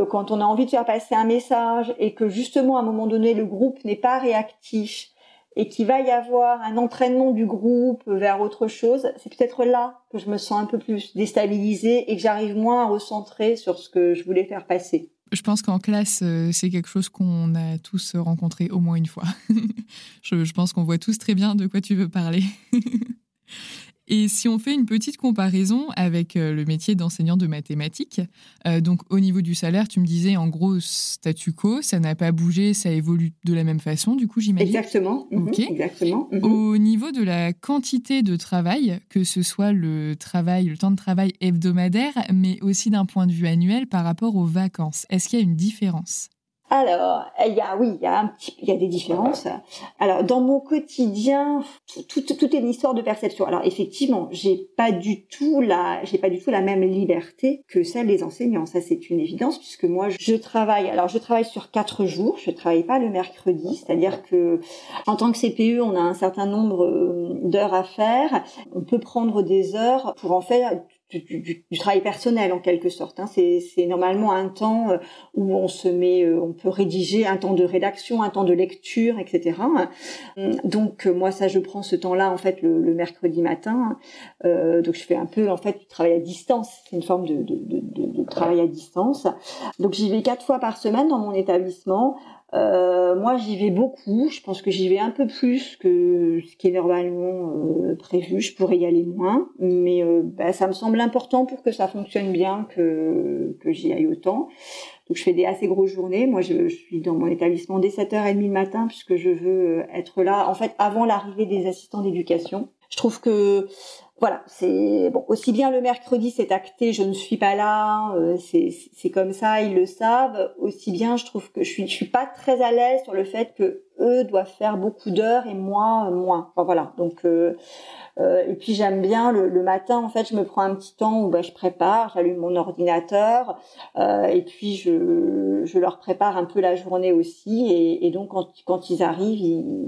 Speaker 2: quand on a envie de faire passer un message et que justement à un moment donné le groupe n'est pas réactif et qu'il va y avoir un entraînement du groupe vers autre chose, c'est peut-être là que je me sens un peu plus déstabilisée et que j'arrive moins à recentrer sur ce que je voulais faire passer.
Speaker 1: Je pense qu'en classe, euh, c'est quelque chose qu'on a tous rencontré au moins une fois. je, je pense qu'on voit tous très bien de quoi tu veux parler. Et si on fait une petite comparaison avec euh, le métier d'enseignant de mathématiques, euh, donc au niveau du salaire, tu me disais en gros statu quo, ça n'a pas bougé, ça évolue de la même façon, du coup j'imagine?
Speaker 2: Exactement. Mhm, exactement. Mhm.
Speaker 1: Au niveau de la quantité de travail, que ce soit le travail, le temps de travail hebdomadaire, mais aussi d'un point de vue annuel par rapport aux vacances, est-ce qu'il y a une différence?
Speaker 2: Alors, il y a, oui, il y a un petit, il y a des différences. Alors, dans mon quotidien, tout, tout, est une histoire de perception. Alors, effectivement, j'ai pas du tout la, j'ai pas du tout la même liberté que celle des enseignants. Ça, c'est une évidence puisque moi, je travaille. Alors, je travaille sur quatre jours. Je travaille pas le mercredi, c'est-à-dire que en tant que CPE, on a un certain nombre euh, d'heures à faire. On peut prendre des heures pour en faire du, du, du, travail personnel en quelque sorte. Hein. C'est normalement un temps euh, où on se met, euh, on peut rédiger un temps de rédaction, un temps de lecture, etc. Donc euh, moi ça, je prends ce temps-là en fait le, le mercredi matin. Euh, donc je fais un peu en fait du travail à distance. C'est une forme de, de, de, de, travail à distance. Donc j'y vais quatre fois par semaine dans mon établissement. Euh, moi, j'y vais beaucoup. Je pense que j'y vais un peu plus que ce qui est normalement euh, prévu. Je pourrais y aller moins, mais euh, bah, ça me semble important pour que ça fonctionne bien que, j'y aille autant. Donc, je fais des assez grosses journées. Moi, je, je suis dans mon établissement dès 7h30 le matin puisque je veux être là, en fait, avant l'arrivée des assistants d'éducation. Je trouve que voilà, c'est bon. Aussi bien le mercredi, c'est acté, je ne suis pas là, euh, c'est comme ça, ils le savent. Aussi bien, je trouve que je suis, je suis pas très à l'aise sur le fait que eux doivent faire beaucoup d'heures et moi moins. Enfin voilà, donc euh, euh, et puis j'aime bien le, matin, en fait, je me prends un petit temps où bah, je prépare, j'allume mon ordinateur euh, et puis je, leur prépare un peu la journée aussi. Et, donc quand, ils arrivent,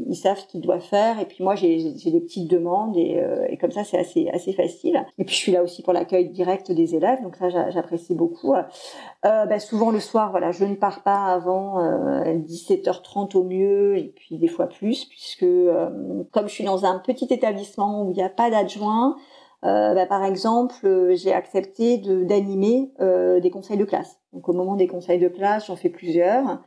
Speaker 2: ils, savent ce qu'ils doivent faire. Et puis moi, j'ai des petites demandes et, euh, comme ça, c'est assez facile. Et puis je suis là aussi pour l'accueil direct des élèves, donc ça j'apprécie beaucoup. Euh, bah, souvent le soir, voilà, je ne pars pas avant 17h30 au mieux et puis des fois plus, puisque comme je suis dans un petit établissement où il n'y a pas d'adjoint, euh, bah, par exemple, euh, j'ai accepté d'animer euh, des conseils de classe. Donc au moment des conseils de classe, j'en fais plusieurs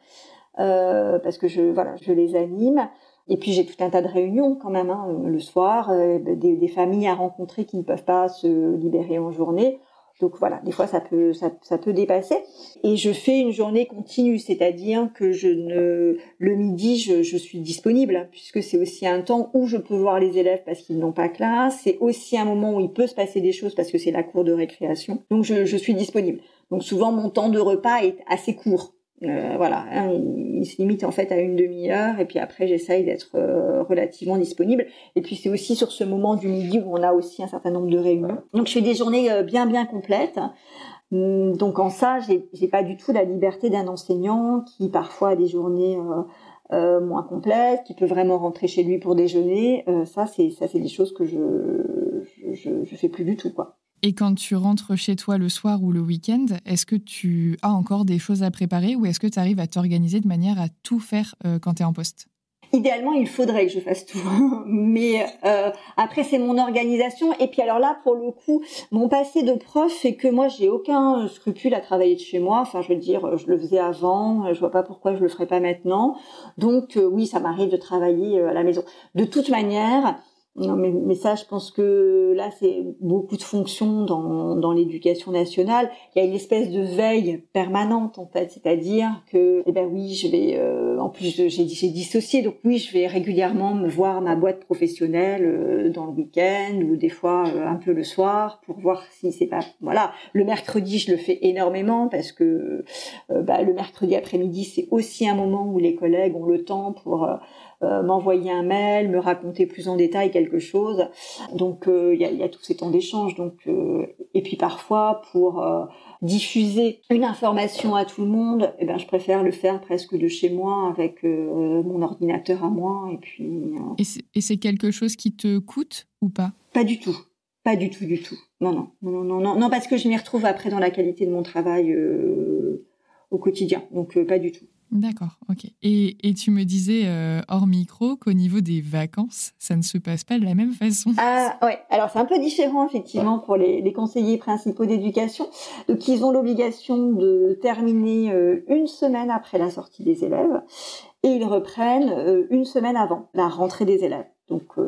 Speaker 2: euh, parce que je voilà, je les anime. Et puis j'ai tout un tas de réunions quand même hein, le soir, des, familles à rencontrer qui ne peuvent pas se libérer en journée. Donc voilà, des fois ça peut ça, ça, peut dépasser. Et je fais une journée continue, c'est-à-dire que je ne le midi je, je suis disponible puisque c'est aussi un temps où je peux voir les élèves parce qu'ils n'ont pas classe. C'est aussi un moment où il peut se passer des choses parce que c'est la cour de récréation. Donc je, je suis disponible. Donc souvent mon temps de repas est assez court. Euh, voilà, hein, il, se limite en fait à une demi-heure et puis après j'essaye d'être euh, relativement disponible. Et puis c'est aussi sur ce moment du midi où on a aussi un certain nombre de réunions. Donc je fais des journées euh, bien bien complètes. Hum, donc en ça, j'ai pas du tout la liberté d'un enseignant qui parfois a des journées moins complètes, qui peut vraiment rentrer chez lui pour déjeuner. ça c'est ça c'est des choses que je, je je fais plus du tout quoi.
Speaker 1: Et quand tu rentres chez toi le soir ou le week-end, est-ce que tu as encore des choses à préparer ou est-ce que tu arrives à t'organiser de manière à tout faire euh, quand tu es en poste?
Speaker 2: Idéalement, il faudrait que je fasse tout, mais euh, après c'est mon organisation. Et puis alors là, pour le coup, mon passé de prof fait que moi j'ai aucun scrupule à travailler de chez moi. Enfin, je veux dire, je le faisais avant, je vois pas pourquoi je le ferais pas maintenant. Donc euh, oui, ça m'arrive de travailler à la maison. De toute manière, non, mais, mais, ça, je pense que là, c'est beaucoup de fonctions dans, dans l'éducation nationale. Il y a une espèce de veille permanente, en fait. C'est-à-dire que, eh ben oui, je vais, euh, en plus, j'ai, dissocié, donc oui, je vais régulièrement me voir ma boîte professionnelle euh, dans le week-end ou des fois euh, un peu le soir pour voir si c'est pas, voilà. Le mercredi, je le fais énormément parce que, bah, le mercredi après-midi, c'est aussi un moment où les collègues ont le temps pour euh, m'envoyer un mail, me raconter plus en détail quelque chose. Donc euh, il y, a, y, a, tous ces temps d'échange. Donc euh, et puis parfois pour diffuser une information à tout le monde, eh ben je préfère le faire presque de chez moi avec mon ordinateur à moi et puis.
Speaker 1: Et c'est quelque chose qui te coûte ou pas?
Speaker 2: Pas du tout. Pas du tout, du tout. Non, non, non, non, non, non, parce que je m'y retrouve après dans la qualité de mon travail au quotidien. Donc pas du tout.
Speaker 1: D'accord, ok. Et, et, tu me disais euh, hors micro qu'au niveau des vacances, ça ne se passe pas de la même façon.
Speaker 2: Ah ouais, alors c'est un peu différent effectivement pour les, conseillers principaux d'éducation. Donc ils ont l'obligation de terminer euh, une semaine après la sortie des élèves et ils reprennent euh, une semaine avant la rentrée des élèves. Donc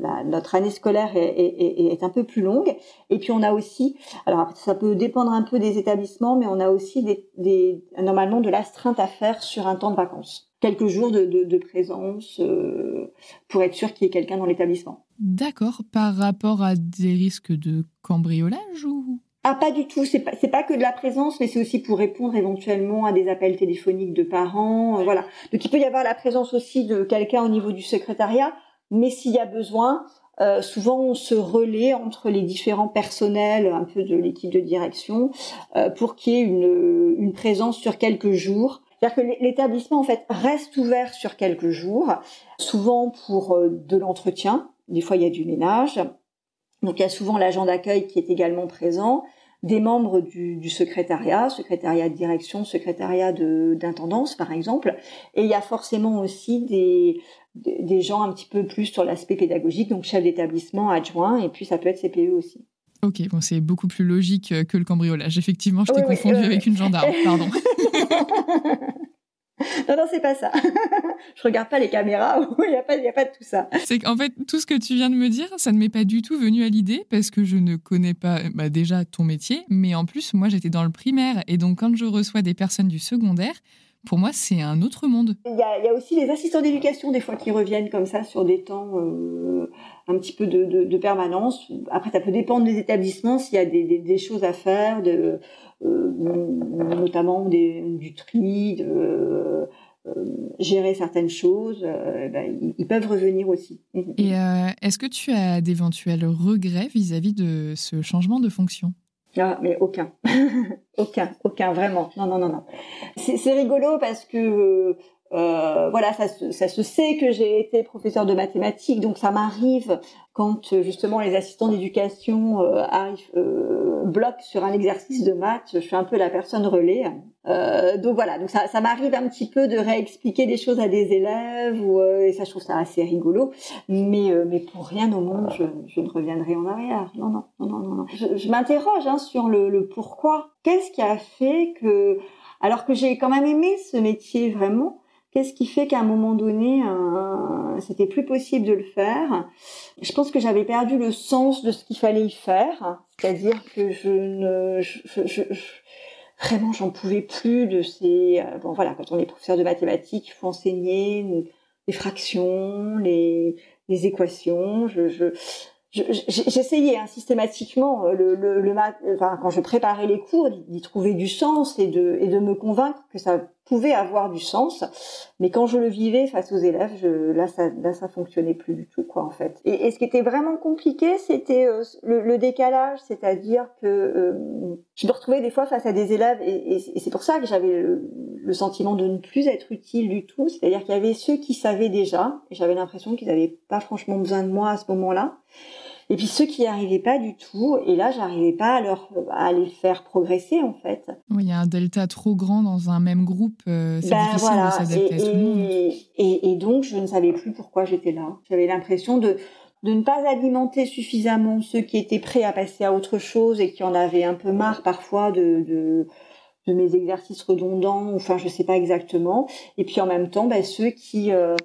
Speaker 2: la, notre année scolaire est, est, est, un peu plus longue. Et puis on a aussi, alors ça peut dépendre un peu des établissements, mais on a aussi des, des normalement de l'astreinte à faire sur un temps de vacances. Quelques jours de, de, de présence euh, pour être sûr qu'il y ait quelqu'un dans l'établissement.
Speaker 1: D'accord. Par rapport à des risques de cambriolage ou?
Speaker 2: Ah, pas du tout. C'est pas, c'est pas que de la présence, mais c'est aussi pour répondre éventuellement à des appels téléphoniques de parents. Euh, voilà. Donc, il peut y avoir la présence aussi de quelqu'un au niveau du secrétariat, mais s'il y a besoin, euh, souvent on se relaie entre les différents personnels, un peu de l'équipe de direction, euh, pour qu'il y ait une, une présence sur quelques jours. C'est-à-dire que l'établissement en fait reste ouvert sur quelques jours, souvent pour de l'entretien. Des fois, il y a du ménage. Donc il y a souvent l'agent d'accueil qui est également présent, des membres du, du secrétariat, secrétariat de direction, secrétariat d'intendance par exemple, et il y a forcément aussi des, des gens un petit peu plus sur l'aspect pédagogique, donc chef d'établissement, adjoint, et puis ça peut être CPE aussi.
Speaker 1: Ok, bon, c'est beaucoup plus logique que le cambriolage. Effectivement, je t'ai confondu avec une gendarme, pardon.
Speaker 2: non, non, c'est pas ça. je regarde pas les caméras, il n'y a, pas, a pas de tout ça.
Speaker 1: C'est qu'en fait, tout ce que tu viens de me dire, ça ne m'est pas du tout venu à l'idée parce que je ne connais pas bah, déjà ton métier, mais en plus, moi, j'étais dans le primaire et donc quand je reçois des personnes du secondaire, pour moi, c'est un autre monde.
Speaker 2: Il y a, il y a aussi les assistants d'éducation, des fois, qui reviennent comme ça sur des temps euh, un petit peu de, de, de, permanence. Après, ça peut dépendre des établissements, s'il y a des, des, des, choses à faire, de, euh, notamment des, du tri, de euh, gérer certaines choses, euh, ben, ils, peuvent revenir aussi.
Speaker 1: Et est-ce que tu as d'éventuels regrets vis-à-vis -vis de ce changement de fonction?
Speaker 2: Ah, mais aucun. aucun, aucun, vraiment. Non, non, non, non. C'est rigolo parce que euh, voilà, ça se, ça se sait que j'ai été professeur de mathématiques, donc ça m'arrive quand euh, justement les assistants d'éducation euh, arrivent, euh, bloquent sur un exercice de maths, je suis un peu la personne relais. Euh, donc voilà, donc ça, ça m'arrive un petit peu de réexpliquer des choses à des élèves, ou, et ça je trouve ça assez rigolo. Mais mais pour rien au monde, je, je, ne reviendrai en arrière. Non non non non non. Je, je m'interroge hein, sur le, le pourquoi. Qu'est-ce qui a fait que, alors que j'ai quand même aimé ce métier vraiment Qu'est-ce qui fait qu'à un moment donné, euh, c'était plus possible de le faire? Je pense que j'avais perdu le sens de ce qu'il fallait y faire, c'est-à-dire que je ne, je, je, vraiment, j'en pouvais plus de ces. Euh, bon, voilà, quand on est professeur de mathématiques, il faut enseigner les fractions, les, les équations. Je, je, j'essayais hein, systématiquement euh, le, le, le enfin, quand je préparais les cours d'y trouver du sens et de et de me convaincre que ça pouvait avoir du sens mais quand je le vivais face aux élèves je, là ça là ça fonctionnait plus du tout quoi en fait. Et, ce qui était vraiment compliqué c'était euh, le, décalage c'est-à-dire que euh, je me retrouvais des fois face à des élèves et, et, c'est pour ça que j'avais le, le, sentiment de ne plus être utile du tout. C'est-à-dire qu'il y avait ceux qui savaient déjà et j'avais l'impression qu'ils n'avaient pas franchement besoin de moi à ce moment-là et puis ceux qui n'y arrivaient pas du tout, et là, j'arrivais pas à, leur, à les faire progresser, en fait.
Speaker 1: Oui, il y a un delta trop grand dans un même groupe, euh, c'est ben, difficile de s'adapter à tout le monde.
Speaker 2: Et, et, donc, je ne savais plus pourquoi j'étais là. J'avais l'impression de, de ne pas alimenter suffisamment ceux qui étaient prêts à passer à autre chose et qui en avaient un peu marre parfois de, de de mes exercices redondants, enfin je sais pas exactement. Et puis en même temps, ben, ceux qui, euh,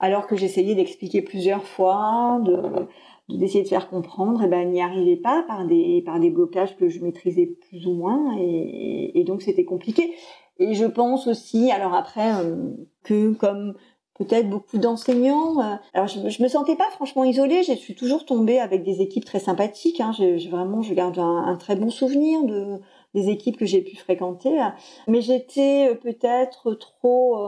Speaker 2: alors que j'essayais d'expliquer plusieurs fois, de, d'essayer de faire comprendre, et ben n'y arrivait pas par des par des blocages que je maîtrisais plus ou moins et, donc c'était compliqué. Et je pense aussi, alors après euh, que comme peut-être beaucoup d'enseignants, euh, alors je, je me sentais pas franchement isolée, je suis toujours tombée avec des équipes très sympathiques. Hein, je, vraiment, je garde un, très bon souvenir de des équipes que j'ai pu fréquenter, mais j'étais euh, peut-être trop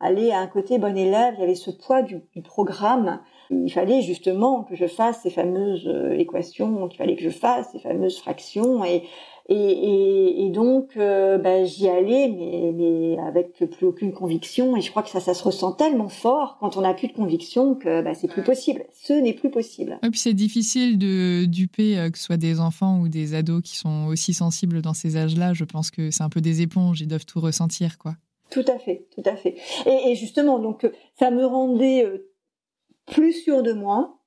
Speaker 2: aller à un côté bon élève. Il y avait ce poids du programme il fallait justement que je fasse ces fameuses euh, équations, qu'il fallait que je fasse ces fameuses fractions et et, et, donc euh, bah, j'y allais mais, mais avec plus aucune conviction. Et je crois que ça ça se ressent tellement fort quand on n'a plus de conviction que bah, c'est plus possible. Ce n'est plus possible.
Speaker 1: Et puis c'est difficile de duper euh, que ce soit des enfants ou des ados qui sont aussi sensibles dans ces âges là je pense que c'est un peu des éponges ils doivent tout ressentir quoi.
Speaker 2: Tout à fait tout à fait. Et, et justement donc ça me rendait plus sûr de moi.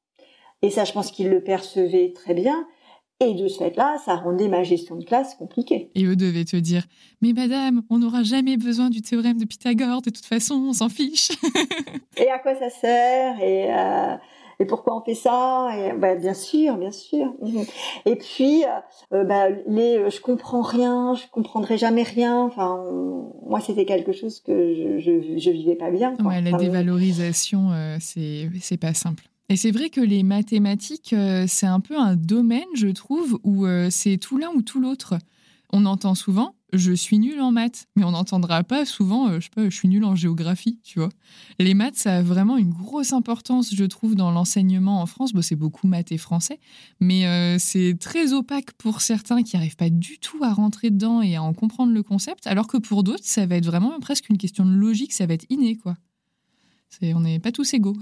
Speaker 2: Et ça, je pense qu'il le percevait très bien. Et de ce fait-là, ça rendait ma gestion de classe compliquée.
Speaker 1: Et eux devaient te dire Mais madame, on n'aura jamais besoin du théorème de Pythagore, de toute façon, on s'en fiche.
Speaker 2: et à quoi ça sert? Et, euh, et pourquoi on fait ça et, bah, Bien sûr, bien sûr. Et puis, euh, bah, les je comprends rien, je comprendrai jamais rien. Enfin, moi, c'était quelque chose que je, je, je vivais pas bien.
Speaker 1: Ouais, la dévalorisation, euh, c'est c'est pas simple. Et c'est vrai que les mathématiques, euh, c'est un peu un domaine, je trouve, où euh, c'est tout l'un ou tout l'autre. On entend souvent je suis nul en maths, mais on n'entendra pas souvent euh, je sais pas, je suis nul en géographie, tu vois. Les maths, ça a vraiment une grosse importance, je trouve, dans l'enseignement en France. Bon, c'est beaucoup maths et français, mais c'est très opaque pour certains qui n'arrivent pas du tout à rentrer dedans et à en comprendre le concept, alors que pour d'autres, ça va être vraiment presque une question de logique, ça va être inné, quoi. On n'est pas tous égaux.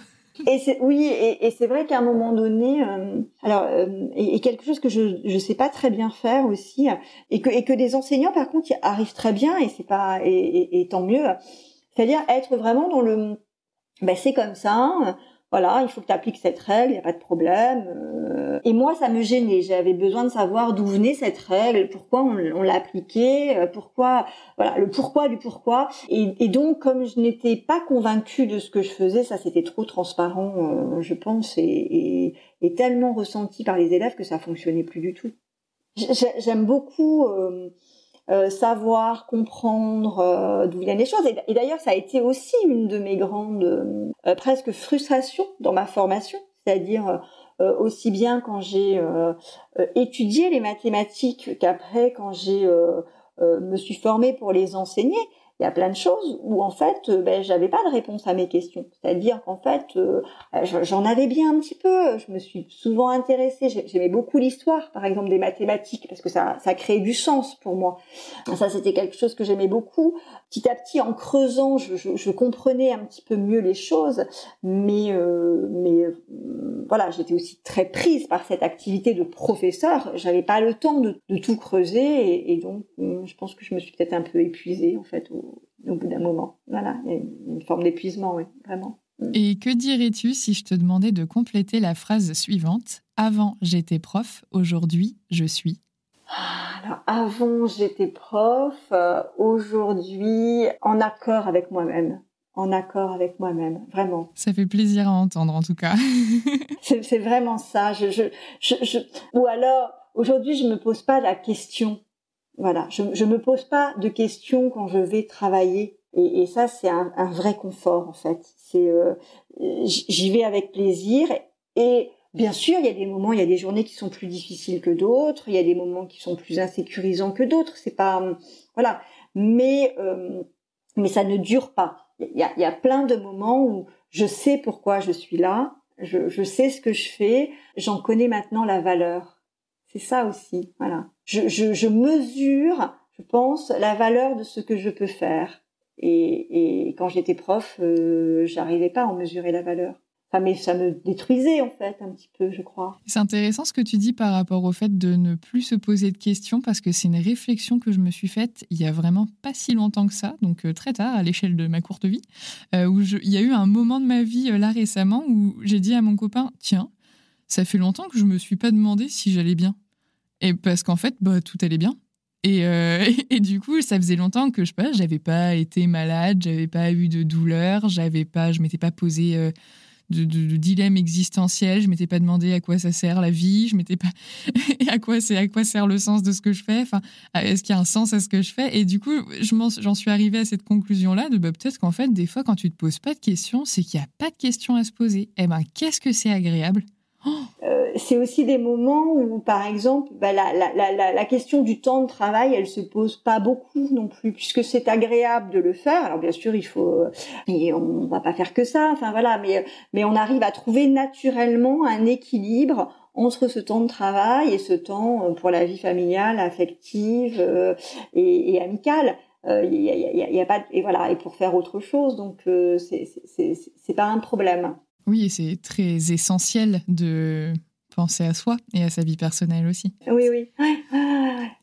Speaker 2: Et c'est, oui, et, c'est vrai qu'à un moment donné, euh, alors, euh, et, quelque chose que je je sais pas très bien faire aussi, et que et que des enseignants par contre arrivent très bien, et c'est pas et, et, tant mieux. C'est-à-dire être vraiment dans le, ben c'est comme ça voilà, il faut que tu appliques cette règle, il n'y a pas de problème. Euh. Et moi, ça me gênait. J'avais besoin de savoir d'où venait cette règle, pourquoi on, l'a appliquée, euh, pourquoi, voilà, le pourquoi du pourquoi. Et, donc, comme je n'étais pas convaincue de ce que je faisais, ça c'était trop transparent, euh, je pense, et, tellement ressenti par les élèves que ça fonctionnait plus du tout. J'aime beaucoup. Savoir, comprendre euh, d'où viennent les choses. Et, d'ailleurs, ça a été aussi une de mes grandes euh, presque frustrations dans ma formation, c'est-à-dire aussi bien quand j'ai étudié les mathématiques qu'après quand j'ai me suis formée pour les enseigner il y a plein de choses où en fait euh, ben j'avais pas de réponse à mes questions. C'est-à-dire qu'en fait euh, j'en avais bien un petit peu. Je me suis souvent intéressée. J'aimais beaucoup l'histoire par exemple des mathématiques parce que ça ça créait du sens pour moi. Ça c'était quelque chose que j'aimais beaucoup. Petit à petit en creusant je, je, comprenais un petit peu mieux les choses. Mais euh, mais euh, voilà j'étais aussi très prise par cette activité de professeur. J'avais pas le temps de, tout creuser. Et, donc je pense que je me suis peut-être un peu épuisée en fait au bout d'un moment. Voilà, il y a une, forme d'épuisement, oui, vraiment.
Speaker 1: Mm. Et que dirais-tu si je te demandais de compléter la phrase suivante? Avant j'étais prof, aujourd'hui je suis
Speaker 2: ah, alors, avant j'étais prof, euh, aujourd'hui en accord avec moi-même. en accord avec moi-même, vraiment.
Speaker 1: Ça fait plaisir à entendre en tout cas.
Speaker 2: c'est vraiment ça. Je, je, je, Ou alors, aujourd'hui, je me pose pas la question. Voilà, je, je me pose pas de questions quand je vais travailler. Et, et ça, c'est un, un, vrai confort en fait. C'est, euh, j'y vais avec plaisir. Et bien sûr, il y a des moments, il y a des journées qui sont plus difficiles que d'autres. Il y a des moments qui sont plus insécurisants que d'autres. C'est pas, voilà. Mais euh, mais ça ne dure pas. Il y a, y a, plein de moments où je sais pourquoi je suis là, je, je sais ce que je fais, j'en connais maintenant la valeur. C'est ça aussi, voilà. Je, mesure, je pense, la valeur de ce que je peux faire. Et, quand j'étais prof, euh, j'arrivais pas à en mesurer la valeur ça, mais ça me détruisait en fait un petit peu, je crois.
Speaker 1: C'est intéressant ce que tu dis par rapport au fait de ne plus se poser de questions parce que c'est une réflexion que je me suis faite il y a vraiment pas si longtemps que ça, donc euh, très tard à l'échelle de ma courte vie, euh, où il y a eu un moment de ma vie euh, là récemment où j'ai dit à mon copain tiens, ça fait longtemps que je me suis pas demandé si j'allais bien. Et parce qu'en fait, bah, tout allait bien. Et, et, du coup, ça faisait longtemps que je sais pas, j'avais pas été malade, j'avais pas eu de douleur, j'avais pas, je m'étais pas posé de, de, dilemme existentiel. Je m'étais pas demandé à quoi ça sert la vie. Je m'étais pas à quoi c'est à quoi sert le sens de ce que je fais. Enfin, est-ce qu'il y a un sens à ce que je fais? Et du coup, j'en suis arrivée à cette conclusion là de bah, peut-être qu'en fait, des fois, quand tu te poses pas de questions, c'est qu'il y a pas de questions à se poser. Eh ben, qu'est-ce que c'est agréable?
Speaker 2: Euh, c'est aussi des moments où, par exemple, bah, la, la, la, la, question du temps de travail, elle se pose pas beaucoup non plus, puisque c'est agréable de le faire. Alors bien sûr, il faut, et on va pas faire que ça. Enfin voilà, mais mais on arrive à trouver naturellement un équilibre entre ce temps de travail et ce temps pour la vie familiale, affective euh, et, et, amicale. Il euh, y, a, y, a, y, a, pas et voilà et pour faire autre chose donc euh, c'est c'est pas un problème.
Speaker 1: Oui, et c'est très essentiel de penser à soi et à sa vie personnelle aussi.
Speaker 2: Oui, oui.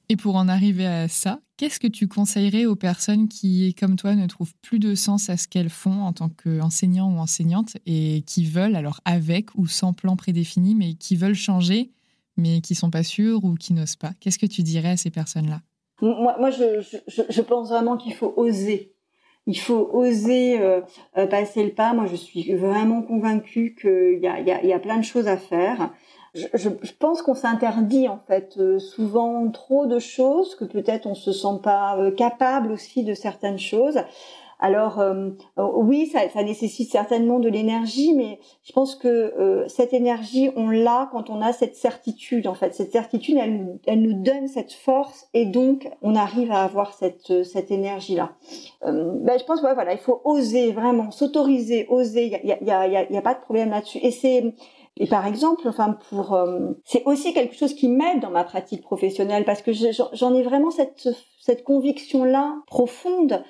Speaker 1: Et pour en arriver à ça, qu'est-ce que tu conseillerais aux personnes qui, comme toi, ne trouvent plus de sens à ce qu'elles font en tant qu'enseignant ou enseignante et qui veulent, alors avec ou sans plan prédéfini, mais qui veulent changer, mais qui sont pas sûres ou qui n'osent pas? Qu'est-ce que tu dirais à ces personnes-là?
Speaker 2: Moi, moi je, je, je pense vraiment qu'il faut oser il faut oser euh, euh, passer le pas. Moi, je suis vraiment convaincue qu'il y a, y, a, y a plein de choses à faire. Je, je, pense qu'on s'interdit en fait euh, souvent trop de choses, que peut-être on se sent pas capable aussi de certaines choses. Alors euh, oui, ça, nécessite certainement de l'énergie, mais je pense que euh, cette énergie, on l'a quand on a cette certitude. En fait, cette certitude, elle, nous donne cette force et donc on arrive à avoir cette cette énergie là. Euh, ben, je pense ouais, voilà, il faut oser vraiment, s'autoriser, oser. Il y a, y, a, pas de problème là-dessus. Et c'est et par exemple, enfin pour, euh, c'est aussi quelque chose qui m'aide dans ma pratique professionnelle parce que j'en ai vraiment cette cette conviction là profonde euh,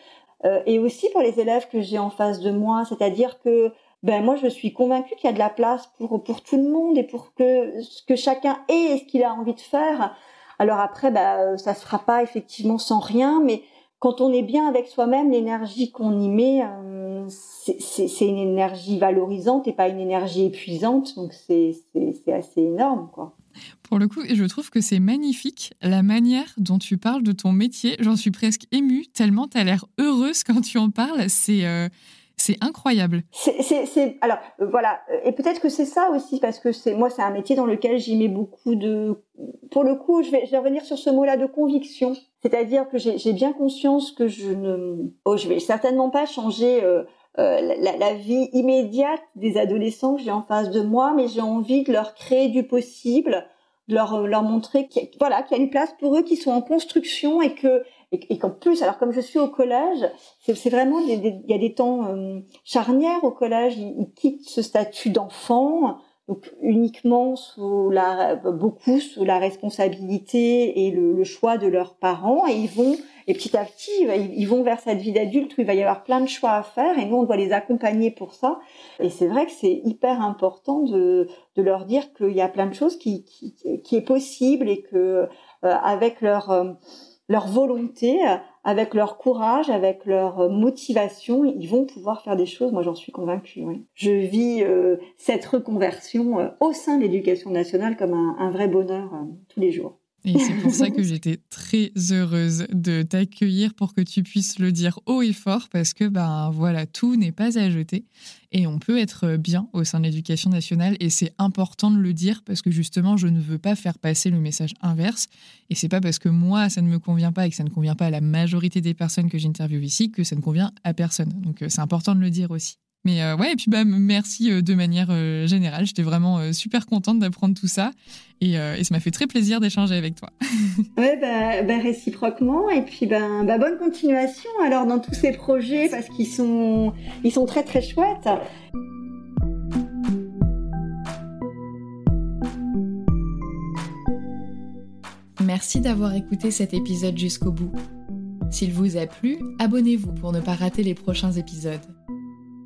Speaker 2: et aussi pour les élèves que j'ai en face de moi, c'est-à-dire que ben moi je suis convaincue qu'il y a de la place pour pour tout le monde et pour que ce que chacun ait ce qu'il a envie de faire. Alors après ben ça se fera pas effectivement sans rien, mais quand on est bien avec soi-même, l'énergie qu'on y met, euh, c'est une énergie valorisante et pas une énergie épuisante. Donc c'est assez énorme, quoi.
Speaker 1: Pour le coup, je trouve que c'est magnifique la manière dont tu parles de ton métier. J'en suis presque émue, tellement tu as l'air heureuse quand tu en parles. C'est. Euh, c'est incroyable.
Speaker 2: C'est, alors euh, voilà, et peut-être que c'est ça aussi parce que c'est moi c'est un métier dans lequel j'y mets beaucoup de. Pour le coup, je vais, revenir sur ce mot-là de conviction, c'est-à-dire que j'ai bien conscience que je ne, oh, je vais certainement pas changer. Euh, la, la, vie immédiate des adolescents que j'ai en face de moi, mais j'ai envie de leur créer du possible, de leur, leur montrer qu'il voilà, qu'il y a une place pour eux qui sont en construction et que et, qu'en plus, alors comme je suis au collège, c'est vraiment il y a des temps euh, charnières au collège. Ils, quittent ce statut d'enfant, donc uniquement sous la beaucoup sous la responsabilité et le, le, choix de leurs parents, et ils vont et petit à petit ils, vont vers cette vie d'adulte où il va y avoir plein de choix à faire, et nous on doit les accompagner pour ça. Et c'est vrai que c'est hyper important de de leur dire qu'il y a plein de choses qui qui, qui est possible et que euh, avec leur euh, leur volonté, avec leur courage, avec leur motivation, ils vont pouvoir faire des choses. Moi, j'en suis convaincue. Oui. Je vis euh, cette reconversion euh, au sein de l'éducation nationale comme un, un vrai bonheur euh, tous les jours.
Speaker 3: Et c'est pour ça que j'étais très heureuse de t'accueillir pour que tu puisses le dire haut et fort parce que ben voilà, tout n'est pas à jeter et on peut être bien au sein de l'éducation nationale et c'est important de le dire parce que justement, je ne veux pas faire passer le message inverse et c'est pas parce que moi ça ne me convient pas et que ça ne convient pas à la majorité des personnes que j'interviewe ici que ça ne convient à personne. Donc euh, c'est important de le dire aussi. Mais euh, ouais, et puis bah, merci euh, de manière euh, générale. J'étais vraiment super contente d'apprendre tout ça. Et, et ça m'a fait très plaisir d'échanger avec toi.
Speaker 2: ouais, bah, bah, réciproquement. Et puis ben, bah, bonne continuation alors dans tous ces projets parce qu'ils sont, ils sont très très chouettes.
Speaker 1: Merci d'avoir écouté cet épisode jusqu'au bout. S'il vous a plu, abonnez-vous pour ne pas rater les prochains épisodes.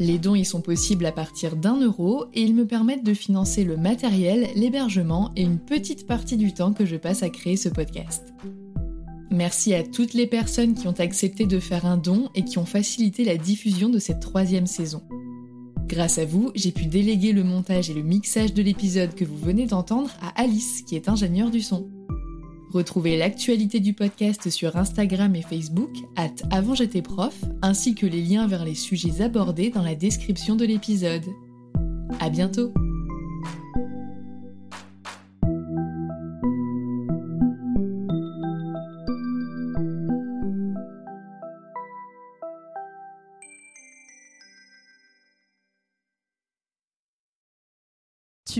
Speaker 1: Les dons y sont possibles à partir d'un euro et ils me permettent de financer le matériel, l'hébergement et une petite partie du temps que je passe à créer ce podcast. Merci à toutes les personnes qui ont accepté de faire un don et qui ont facilité la diffusion de cette troisième saison. Grâce à vous, j'ai pu déléguer le montage et le mixage de l'épisode que vous venez d'entendre à Alice, qui est ingénieure du son. Retrouvez l'actualité du podcast sur Instagram et Facebook, at avant j'étais prof, ainsi que les liens vers les sujets abordés dans la description de l'épisode. À bientôt!